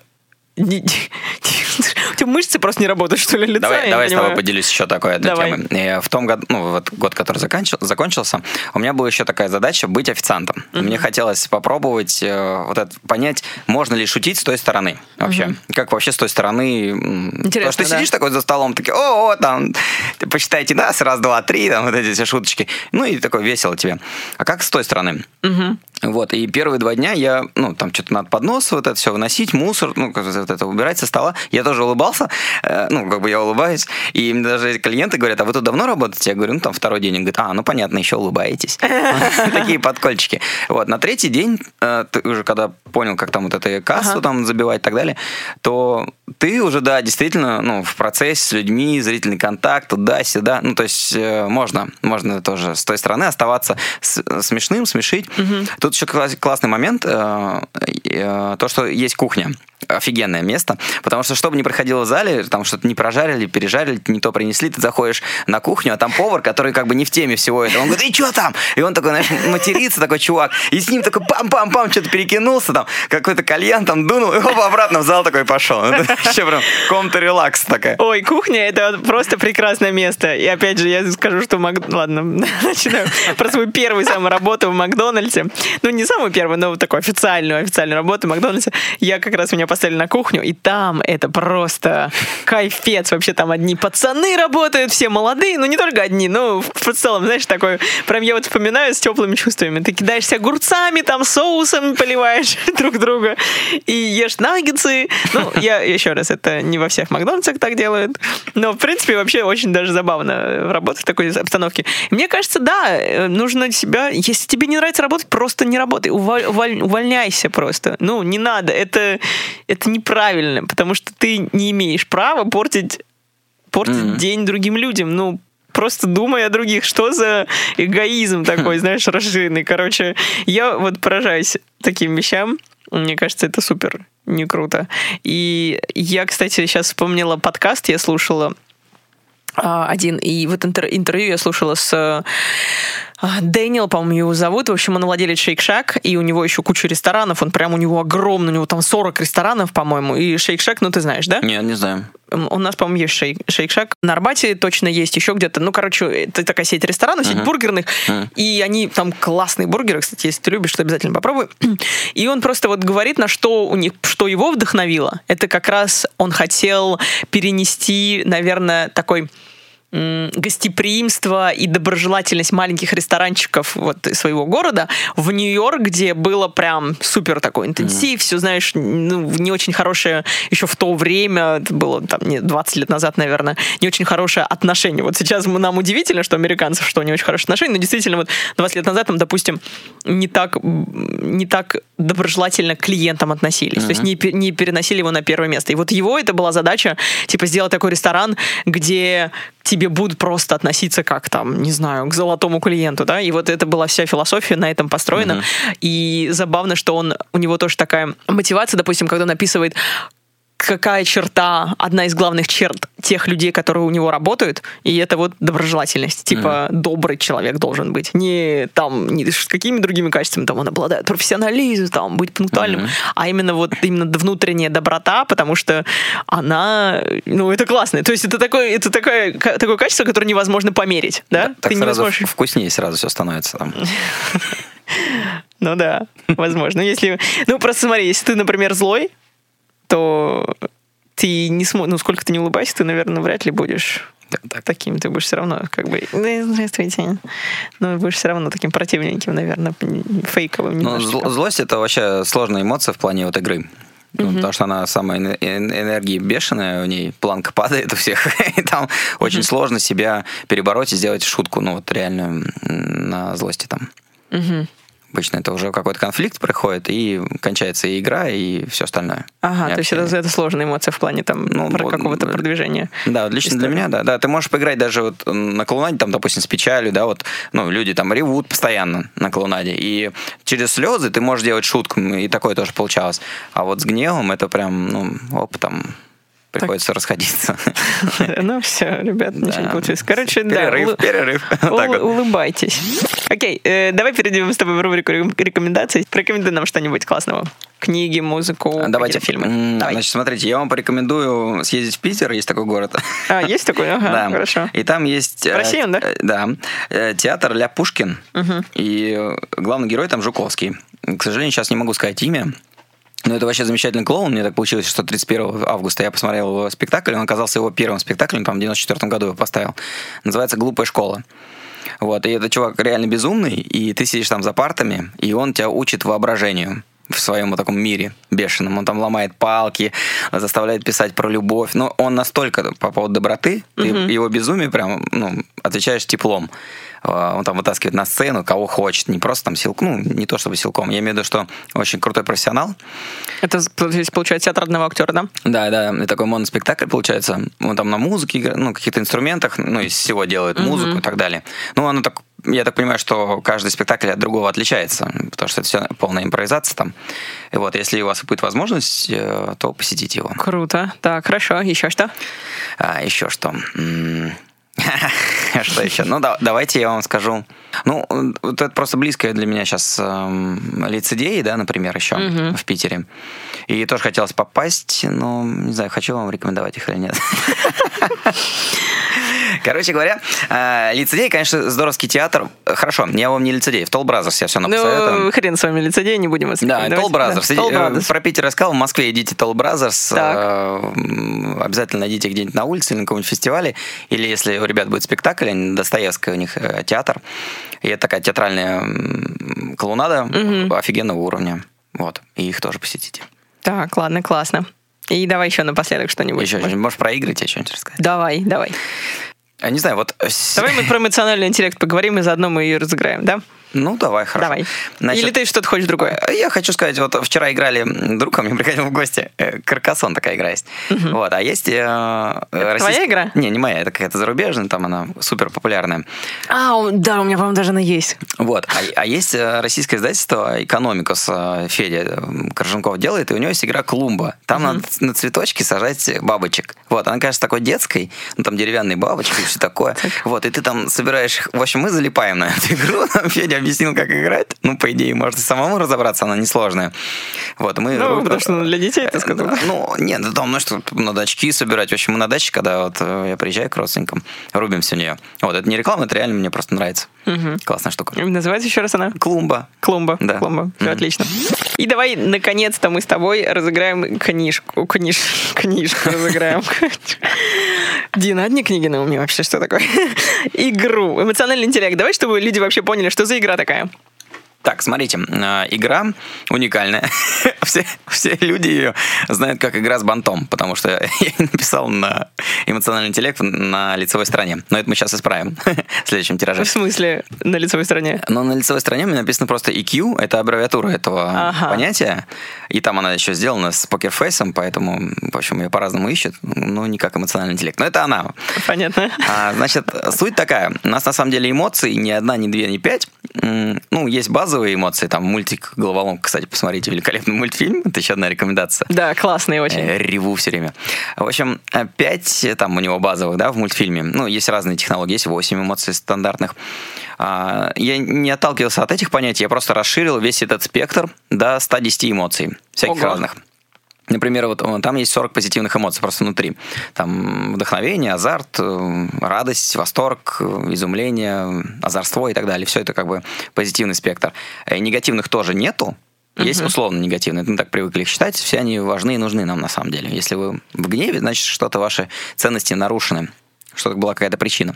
у тебя мышцы просто не работают, что ли, лица? Давай, давай с тобой поделюсь еще такой одной давай. темой. И в том году, ну, вот год, который заканчил, закончился, у меня была еще такая задача быть официантом. Uh-huh. Мне хотелось попробовать э, вот это, понять, можно ли шутить с той стороны вообще. Uh-huh. Как вообще с той стороны... Интересно, Потому что ты да? сидишь такой за столом, такие, о, о там, посчитайте нас, раз, два, три, там вот эти все шуточки. Ну и такое весело тебе. А как с той стороны? Uh-huh. Вот, и первые два дня я, ну, там что-то надо поднос, вот это все выносить, мусор, ну, вот это убирать со стола. Я тоже улыбался, э, ну, как бы я улыбаюсь. И даже клиенты говорят, а вы тут давно работаете? Я говорю, ну, там второй день. Он говорит, а, ну, понятно, еще улыбаетесь. (laughs) Такие подкольчики. Вот, на третий день, э, ты уже когда понял, как там вот эту кассу там забивать и так далее, то ты уже, да, действительно, ну, в процессе с людьми, зрительный контакт, туда-сюда. Ну, то есть э, можно, можно тоже с той стороны оставаться смешным, смешить. Тут еще классный момент, то, что есть кухня офигенное место, потому что что бы ни происходило в зале, там что-то не прожарили, пережарили, не то принесли, ты заходишь на кухню, а там повар, который как бы не в теме всего этого, он говорит, и что там? И он такой, знаешь, матерится, такой чувак, и с ним такой пам-пам-пам, что-то перекинулся там, какой-то кальян там дунул, и оба обратно в зал такой пошел. Это еще прям комната релакс такая. Ой, кухня это просто прекрасное место. И опять же, я скажу, что Мак... ладно, (laughs) начинаю про свою первую самую работу в Макдональдсе. Ну, не самую первую, но такую официальную, официальную работу в Макдональдсе. Я как раз меня поставили на кухню, и там это просто кайфец. Вообще там одни пацаны работают, все молодые, ну не только одни, но в целом, знаешь, такой, прям я вот вспоминаю с теплыми чувствами. Ты кидаешься огурцами, там соусом поливаешь (laughs) друг друга и ешь наггетсы. Ну, я еще раз, это не во всех Макдональдсах так делают, но в принципе вообще очень даже забавно работать в такой обстановке. Мне кажется, да, нужно себя, если тебе не нравится работать, просто не работай, уволь, уволь, увольняйся просто. Ну, не надо, это, это неправильно, потому что ты не имеешь права портить портить mm-hmm. день другим людям. Ну, просто думай о других. Что за эгоизм такой, (laughs) знаешь, расширенный. Короче, я вот поражаюсь таким вещам. Мне кажется, это супер не круто. И я, кстати, сейчас вспомнила подкаст, я слушала а, один, и вот интервью я слушала с Дэниел, по-моему, его зовут. В общем, он владелец Shake Shack, и у него еще куча ресторанов. Он прям у него огромный, у него там 40 ресторанов, по-моему. И Shake Shack, ну ты знаешь, да? Нет, не знаю. У нас, по-моему, есть шейк, шейк-шак. На Арбате точно есть еще где-то. Ну, короче, это такая сеть ресторанов, сеть uh-huh. бургерных. Uh-huh. И они там классные бургеры, кстати, если ты любишь, то обязательно попробуй. (clears throat) И он просто вот говорит, на что у них, что его вдохновило. Это как раз он хотел перенести, наверное, такой гостеприимство и доброжелательность маленьких ресторанчиков вот своего города в Нью-Йорк, где было прям супер такой интенсив, mm. все, знаешь, ну, не очень хорошее еще в то время, это было там не 20 лет назад, наверное, не очень хорошее отношение. Вот сейчас нам удивительно, что американцев, что не очень хорошее отношение, но действительно вот 20 лет назад там, допустим, не так, не так доброжелательно к клиентам относились, mm-hmm. то есть не, не переносили его на первое место. И вот его это была задача, типа, сделать такой ресторан, где тебе будут просто относиться как там, не знаю, к золотому клиенту, да, и вот это была вся философия на этом построена, mm-hmm. и забавно, что он, у него тоже такая мотивация, допустим, когда он описывает какая черта, одна из главных черт тех людей, которые у него работают, и это вот доброжелательность. Типа, mm-hmm. добрый человек должен быть. Не там, не с какими другими качествами там он обладает, профессионализм, там, быть пунктуальным, mm-hmm. а именно вот именно внутренняя доброта, потому что она, ну, это классно. То есть это такое, это такое, такое качество, которое невозможно померить, да? да так Ты сразу не сможешь... вкуснее сразу все становится там. (laughs) Ну да, возможно. Если, ну просто смотри, если ты, например, злой, то ты не сможешь, ну, сколько ты не улыбайся, ты, наверное, вряд ли будешь так. таким. Ты будешь все равно, как бы, ну, здравствуйте. Но будешь все равно таким противненьким, наверное, фейковым. Ну, злость — это вообще сложная эмоция в плане вот игры. Ну, угу. Потому что она самая энергии бешеная, у ней планка падает у всех, (laughs) и там угу. очень сложно себя перебороть и сделать шутку, ну вот реально на злости там. Угу. Обычно это уже какой-то конфликт проходит, и кончается и игра, и все остальное. Ага, то есть это, это сложная эмоция в плане там ну, про какого-то продвижения. Да, лично истории. для меня, да. Да, ты можешь поиграть даже вот на клоунаде, там, допустим, с печалью, да, вот, ну, люди там ревут постоянно на клоунаде, и через слезы ты можешь делать шутку, и такое тоже получалось. А вот с гневом это прям, ну, опытом Приходится так. расходиться. (laughs) Ну все, ребят, ничего не получилось. Короче, да. Перерыв, перерыв. (laughs) Улыбайтесь. Окей, э, давай перейдем с тобой в рубрику рекомендаций. Порекомендуй нам что-нибудь классного. Книги, музыку, Давайте фильмы. Значит, смотрите, я вам порекомендую съездить в Питер, есть такой город. А, есть такой? (laughs) Ага, хорошо. И там есть... В России он, да? Э, да. Э, театр Ля Пушкин. И главный герой там Жуковский. К сожалению, сейчас не могу сказать имя. Ну, это вообще замечательный клоун. Мне так получилось, что 31 августа я посмотрел его спектакль. Он оказался его первым спектаклем, там, в 94 году его поставил. Называется «Глупая школа». Вот, и этот чувак реально безумный, и ты сидишь там за партами, и он тебя учит воображению в своем вот таком мире бешеном. Он там ломает палки, заставляет писать про любовь. Но он настолько по поводу доброты, угу. ты его безумие прям, ну, отвечаешь теплом. А, он там вытаскивает на сцену, кого хочет, не просто там силком, ну, не то чтобы силком, я имею в виду, что очень крутой профессионал. Это здесь получается театр одного актера, да? Да, да, и такой моноспектакль получается. Он там на музыке ну, каких-то инструментах, ну, из всего делает mm-hmm. музыку и так далее. Ну, оно так я так понимаю, что каждый спектакль от другого отличается, потому что это все полная импровизация там. И вот, если у вас будет возможность, э, то посетите его. Круто. Так, хорошо. Еще что? А, еще что? (laughs) Что еще? Ну, да, давайте я вам скажу. Ну, вот это просто близкое для меня сейчас э, лицедеи, да, например, еще угу. в Питере. И тоже хотелось попасть, но не знаю, хочу вам рекомендовать их или нет. (laughs) Короче говоря, э, лицедей, конечно, здоровский театр. Хорошо, я вам не лицедей. В Tall Brothers я все написал. Ну, хрен с вами лицедей, не будем Да, Tall Brothers. Э, про Питер рассказал. В Москве идите Tall Brothers. Э, обязательно найдите где-нибудь на улице или на каком-нибудь фестивале. Или если у ребят будет спектакль, Достоевский у них театр. И это такая театральная клоунада офигенного уровня. Вот. И их тоже посетите. Так, ладно, классно. И давай еще напоследок что-нибудь. Еще может, можешь проиграть, я что-нибудь рассказать. Давай, давай. Не знаю, вот... Давай мы про эмоциональный интеллект поговорим, и заодно мы ее разыграем, да? Ну, давай, хорошо. Давай. Значит, Или ты что-то хочешь другое? Э, я хочу сказать, вот вчера играли, друг ко мне приходил в гости, э, Каркасон такая игра есть. Угу. Вот, а есть... Э, российская... Твоя игра? Не, не моя, это какая-то зарубежная, там она супер популярная. А, да, у меня, по-моему, даже она есть. Вот, а, а есть э, российское издательство «Экономикус», Федя Корженков делает, и у него есть игра «Клумба». Там угу. надо на цветочки сажать бабочек. Вот, она, кажется, такой детской, ну, там деревянные бабочки и все такое. Вот, и ты там собираешь... В общем, мы залипаем на эту игру, (laughs) Федя объяснил, как играть. Ну, по идее, можно самому разобраться, она несложная. Вот, мы... Ну, потому что для детей, ты сказал. Ну, нет, там, ну, что, надо очки собирать. В общем, мы на даче, когда вот э, я приезжаю к родственникам, рубимся в нее. Вот, это не реклама, это реально мне просто нравится. Угу. Классная штука. Называется еще раз она? Клумба. Клумба. Да. Клумба. Все угу. отлично. И давай, наконец-то, мы с тобой разыграем книжку. Книж... Книжку разыграем. Дина, одни книги на уме вообще, что такое? Игру. Эмоциональный интеллект. Давай, чтобы люди вообще поняли, что за игра такая. Так, смотрите, э, игра уникальная. (laughs) все, все люди ее знают как игра с бантом, потому что (laughs) я написал на эмоциональный интеллект на лицевой стороне. Но это мы сейчас исправим (laughs) в следующем тираже. В смысле на лицевой стороне? Ну, на лицевой стороне у меня написано просто EQ, это аббревиатура этого ага. понятия. И там она еще сделана с покерфейсом, поэтому, в общем, ее по-разному ищут. Ну, не как эмоциональный интеллект. Но это она. Понятно. А, значит, суть такая. У нас на самом деле эмоций ни одна, ни две, ни пять. Ну, есть база базовые эмоции, там мультик «Головоломка», кстати, посмотрите, великолепный мультфильм, это еще одна рекомендация. Да, классный очень. Э, реву все время. В общем, пять там у него базовых, да, в мультфильме. Ну, есть разные технологии, есть восемь эмоций стандартных. А, я не отталкивался от этих понятий, я просто расширил весь этот спектр до 110 эмоций, всяких Ого. разных. Например, вот там есть 40 позитивных эмоций просто внутри. Там вдохновение, азарт, э, радость, восторг, э, изумление, озорство и так далее. Все это как бы позитивный спектр. Э, негативных тоже нету, есть условно негативные, мы так привыкли их считать, все они важны и нужны нам на самом деле. Если вы в гневе, значит, что-то ваши ценности нарушены, что-то была какая-то причина.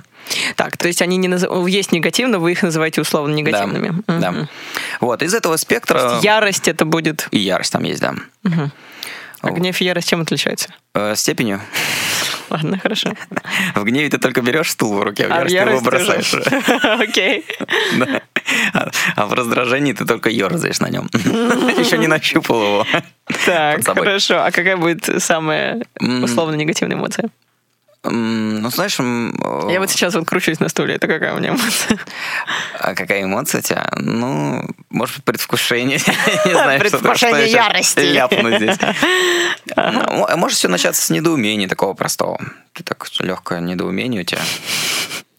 Так, то есть они не наз... есть негативно, вы их называете условно негативными. Да, угу. да. Вот, из этого спектра... То есть ярость это будет... И ярость там есть, да. Угу. А гнев и ярость чем отличаются? Э, степенью. Ладно, хорошо. (laughs) В гневе ты только берешь стул в руке, а в ярости его бросаешь. (laughs) Окей. (laughs) А, а в раздражении ты только ерзаешь на нем. Еще не нащупал его. Так, хорошо. А какая будет самая условно негативная эмоция? Ну, знаешь... Я вот сейчас вот кручусь на стуле. Это какая у меня эмоция? А какая эмоция у тебя? Ну, может быть, предвкушение. (laughs) Предвкушение ярости. Ляпну здесь. Ну, может все начаться с недоумения такого простого. Ты так легкое недоумение у тебя.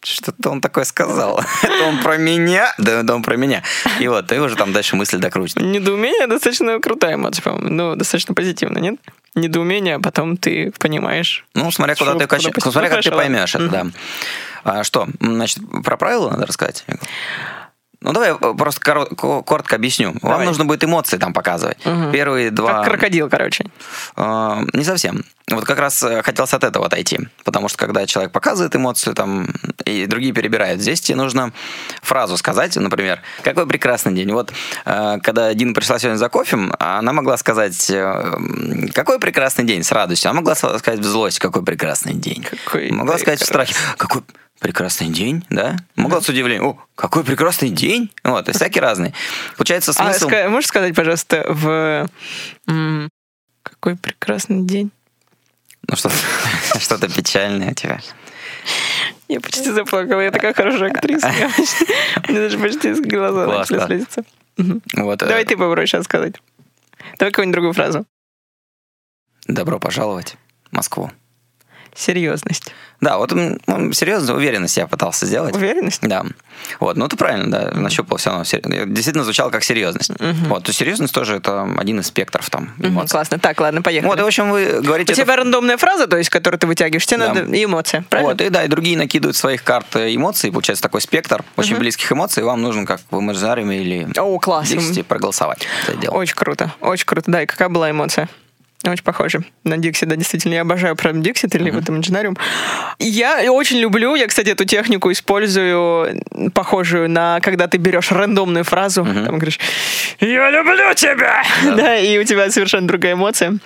Что-то он такое сказал. (laughs) Это он про меня? Да, да, он про меня. И вот, ты уже там дальше мысль докрутишь. Недоумение достаточно крутая эмоция, по-моему. Ну, достаточно позитивно, нет? недоумение, а потом ты понимаешь. Ну, смотря куда ты качаешь, смотря как ты поймешь это, да. А, что, значит, про правила надо рассказать? Ну, давай я просто коротко, объясню. Давай. Вам нужно будет эмоции там показывать. Угу. Первые два... Как крокодил, короче. Э, не совсем. Вот как раз э, хотелось от этого отойти. Потому что когда человек показывает эмоцию, там, и другие перебирают, здесь тебе нужно фразу сказать, например, «Какой прекрасный день». Вот, э, когда Дина пришла сегодня за кофе, она могла сказать э, «Какой прекрасный день» с радостью. Она могла сказать в злости «Какой прекрасный день». Какой могла сказать в страхе «Какой прекрасный день, да? Могла с удивлением, о, какой прекрасный день! Вот, и всякий разный. Получается а, смысл... А, можешь сказать, пожалуйста, в... Какой прекрасный день? Ну, что-то, (laughs) что-то печальное у тебя. Я почти заплакала, я такая хорошая актриса. Мне (laughs) даже почти из глаза начали слезиться. Вот, Давай э, ты попробуй сейчас сказать. Давай какую-нибудь другую фразу. Добро пожаловать в Москву. Серьезность. Да, вот ну, серьезно, уверенность я пытался сделать. Уверенность? Да. Вот, ну это правильно, да, нащупал все равно. Действительно звучало как серьезность. Mm-hmm. Вот, то серьезность тоже это один из спектров там эмоций. Mm-hmm, классно. Так, ладно, поехали. Вот, и, в общем, вы говорите... У тебя это... рандомная фраза, то есть, которую ты вытягиваешь, тебе да. надо и эмоции, правильно? Вот, и да, и другие накидывают своих карт эмоций, получается такой спектр очень mm-hmm. близких эмоций, и вам нужно как в имажинариуме или О, класс. Проголосовать это дело. Очень круто, очень круто. Да, и какая была эмоция? Очень похоже на Dixie, да, действительно. Я обожаю прям Dixie или в этом инженериум. Я очень люблю, я, кстати, эту технику использую, похожую на, когда ты берешь рандомную фразу, mm-hmm. там говоришь, я люблю тебя! Да. (laughs) да, и у тебя совершенно другая эмоция.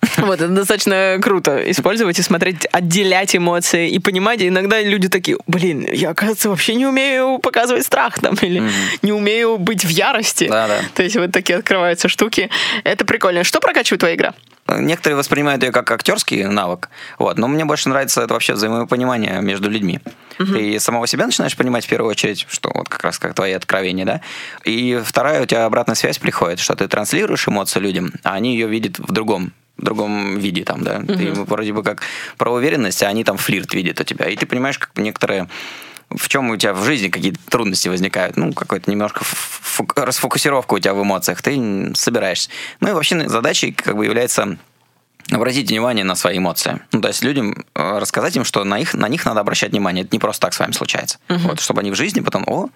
(laughs) Вот, это достаточно круто использовать и смотреть, отделять эмоции и понимать. Иногда люди такие, блин, я, оказывается, вообще не умею показывать страх там, или mm-hmm. не умею быть в ярости. Да, да. То есть вот такие открываются штуки. Это прикольно. Что прокачивает твоя игра? Некоторые воспринимают ее как актерский навык, вот, но мне больше нравится это вообще взаимопонимание между людьми. Угу. Ты самого себя начинаешь понимать в первую очередь, что вот как раз как твои откровения, да. И вторая, у тебя обратная связь приходит, что ты транслируешь эмоции людям, а они ее видят в другом другом виде там, да. Угу. Ты вроде бы как про уверенность, а они там флирт видят у тебя. И ты понимаешь, как некоторые в чем у тебя в жизни какие-то трудности возникают, ну, какой-то немножко расфокусировка у тебя в эмоциях, ты собираешься. Ну и вообще задачей как бы является обратить внимание на свои эмоции. Ну, то есть людям э, рассказать им, что на, их, на них надо обращать внимание. Это не просто так с вами случается. Uh-huh. Вот, чтобы они в жизни потом, о,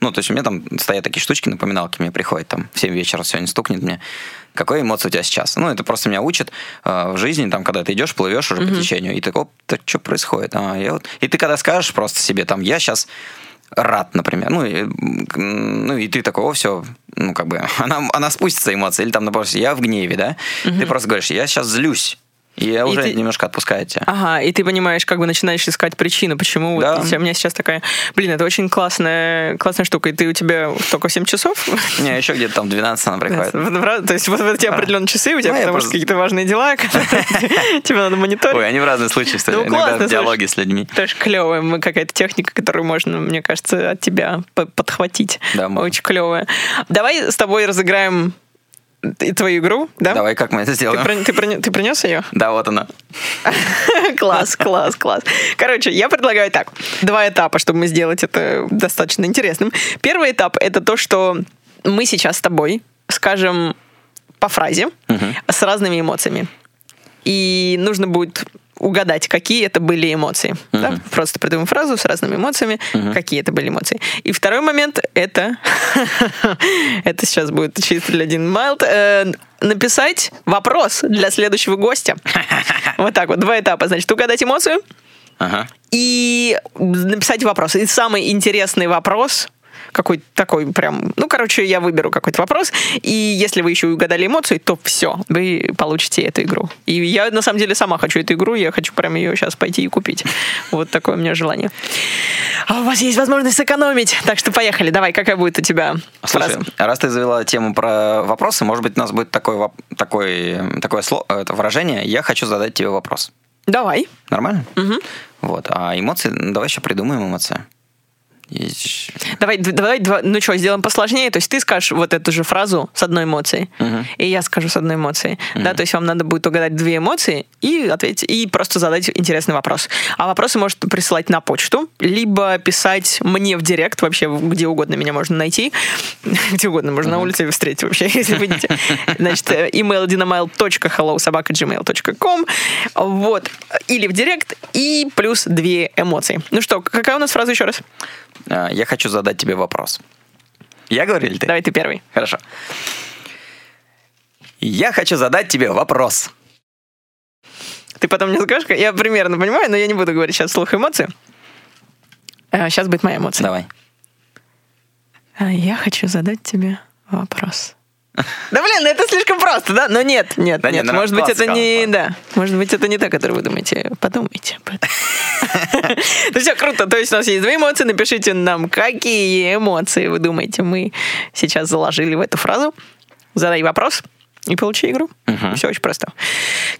ну, то есть у меня там стоят такие штучки, напоминалки мне приходят там в 7 вечера сегодня стукнет мне. Какой эмоции у тебя сейчас? Ну, это просто меня учит э, в жизни, там, когда ты идешь, плывешь уже uh-huh. по течению, и ты, оп, так что происходит? А, я вот... И ты когда скажешь просто себе, там, я сейчас рад, например, ну, и, ну, и ты такого все, ну, как бы, (laughs) она, она спустится эмоция, или там, например, я в гневе, да, угу. ты просто говоришь, я сейчас злюсь, и я и уже ты... немножко отпускаю тебя. Ага, и ты понимаешь, как бы начинаешь искать причину, почему да. вот у меня сейчас такая... Блин, это очень классная, классная штука. И ты у тебя только 7 часов? Не, еще где-то там 12 она приходит. То есть вот эти определенные часы у тебя, ну, потому что какие-то важные дела, (laughs) тебе надо мониторить. Ой, они в разные случаи стоят. Ну, Иногда диалоги с людьми. Тоже клевая какая-то техника, которую можно, мне кажется, от тебя подхватить. Да, Очень клевая. Давай с тобой разыграем твою игру, да? Давай, как мы это сделаем? Ты, ты, ты принес ее? Да, вот она. (laughs) Класс, класс, класс. Короче, я предлагаю так. Два этапа, чтобы мы сделать это достаточно интересным. Первый этап — это то, что мы сейчас с тобой скажем по фразе с разными эмоциями. И нужно будет угадать, какие это были эмоции. Uh-huh. Да? Просто придумаем фразу с разными эмоциями, uh-huh. какие это были эмоции. И второй момент это, (laughs) это сейчас будет чисто для Дин Майлд, э, написать вопрос для следующего гостя. (laughs) Вот так вот, два этапа. Значит, угадать эмоцию, Ага. И написать вопрос. И самый интересный вопрос какой-то такой прям... Ну, короче, я выберу какой-то вопрос, и если вы еще угадали эмоции, то все, вы получите эту игру. И я, на самом деле, сама хочу эту игру, я хочу прям ее сейчас пойти и купить. Вот такое у меня желание. А у вас есть возможность сэкономить, так что поехали. Давай, какая будет у тебя Слушай, фраза? раз ты завела тему про вопросы, может быть, у нас будет такое, такое, такое слово, это выражение «я хочу задать тебе вопрос». Давай. Нормально? Угу. Вот. А эмоции, давай еще придумаем эмоции. Давай, давай, давай, ну что, сделаем посложнее. То есть ты скажешь вот эту же фразу с одной эмоцией, uh-huh. и я скажу с одной эмоцией. Uh-huh. Да, то есть вам надо будет угадать две эмоции и ответить, и просто задать интересный вопрос. А вопросы может присылать на почту, либо писать мне в директ, вообще где угодно меня можно найти. (laughs) где угодно, можно uh-huh. на улице встретить вообще, (laughs) если видите. Значит, email dinamail.hellosobaka.gmail.com Вот. Или в директ, и плюс две эмоции. Ну что, какая у нас фраза еще раз? А, я хочу задать тебе вопрос. Я говорю или ты? Давай ты первый. Хорошо. Я хочу задать тебе вопрос. Ты потом мне скажешь, я примерно понимаю, но я не буду говорить сейчас слух эмоции. Сейчас а, будет моя эмоция. Давай. А, я хочу задать тебе вопрос. Да блин, ну это слишком просто, да? Но нет, нет, да нет. нет может быть, это не, да. Может быть, это не то, которое вы думаете. Подумайте об этом. (laughs) Ну все, круто. То есть у нас есть две эмоции. Напишите нам, какие эмоции вы думаете мы сейчас заложили в эту фразу. Задай вопрос и получи игру. Угу. Все очень просто.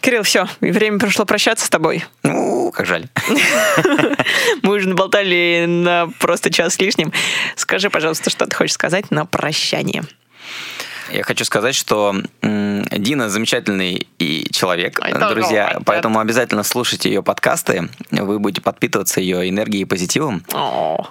Кирилл, все, время пришло прощаться с тобой. Ну, как жаль. (laughs) Мы уже наболтали на просто час с лишним. Скажи, пожалуйста, что ты хочешь сказать на прощание. Я хочу сказать, что Дина замечательный и человек, друзья, поэтому обязательно слушайте ее подкасты, вы будете подпитываться ее энергией и позитивом.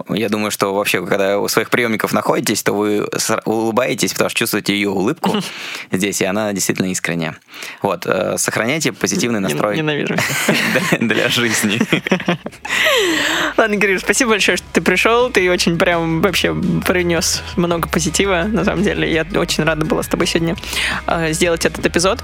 Я думаю, что вообще, когда у своих приемников находитесь, то вы улыбаетесь, потому что чувствуете ее улыбку (laughs) здесь, и она действительно искренняя. Вот, э, сохраняйте позитивный настрой (laughs) для жизни. (laughs) Ладно, Кирилл, спасибо большое, что ты пришел, ты очень прям вообще принес много позитива, на самом деле. Я очень рада была с тобой сегодня э, сделать этот эпизод.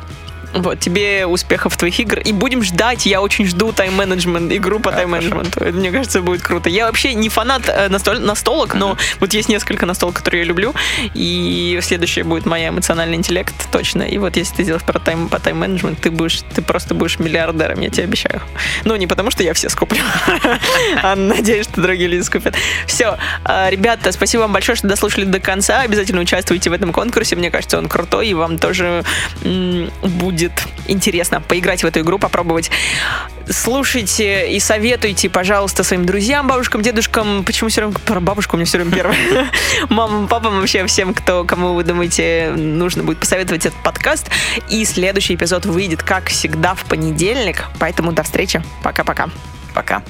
Вот, тебе успехов в твоих игр. И будем ждать, я очень жду тайм-менеджмент, игру по тайм-менеджменту. Это, мне кажется, будет круто. Я вообще не фанат э, настоль, настолок, но вот есть несколько настолок, которые я люблю. И следующее будет моя эмоциональный интеллект, точно. И вот если ты сделаешь про тайм, по тайм-менеджмент, ты будешь, ты просто будешь миллиардером, я тебе обещаю. Ну, не потому, что я все скуплю, (laughs) а надеюсь, что другие люди скупят. Все, а, ребята, спасибо вам большое, что дослушали до конца. Обязательно участвуйте в этом конкурсе. Мне кажется, он крутой, и вам тоже будет интересно поиграть в эту игру, попробовать. Слушайте и советуйте, пожалуйста, своим друзьям, бабушкам, дедушкам. Почему все время про бабушку у меня все время первое? (laughs) Мамам, папам, вообще всем, кто, кому вы думаете, нужно будет посоветовать этот подкаст. И следующий эпизод выйдет, как всегда, в понедельник. Поэтому до встречи. Пока-пока. Пока.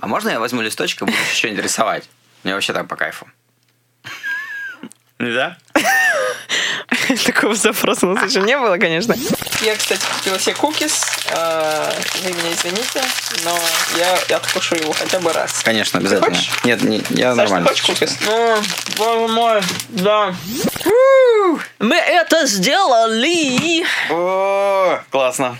А можно я возьму листочек и буду что-нибудь рисовать? Мне вообще так по кайфу. Да? (laughs) Такого запроса у нас еще не было, конечно. Я, кстати, купила себе кукис. А, вы меня извините, но я, я откушу его хотя бы раз. Конечно, обязательно. Нет, не, я Саш, нормально. ты хочешь кукис? Ну, боже мой, да. Мы это сделали! О, классно.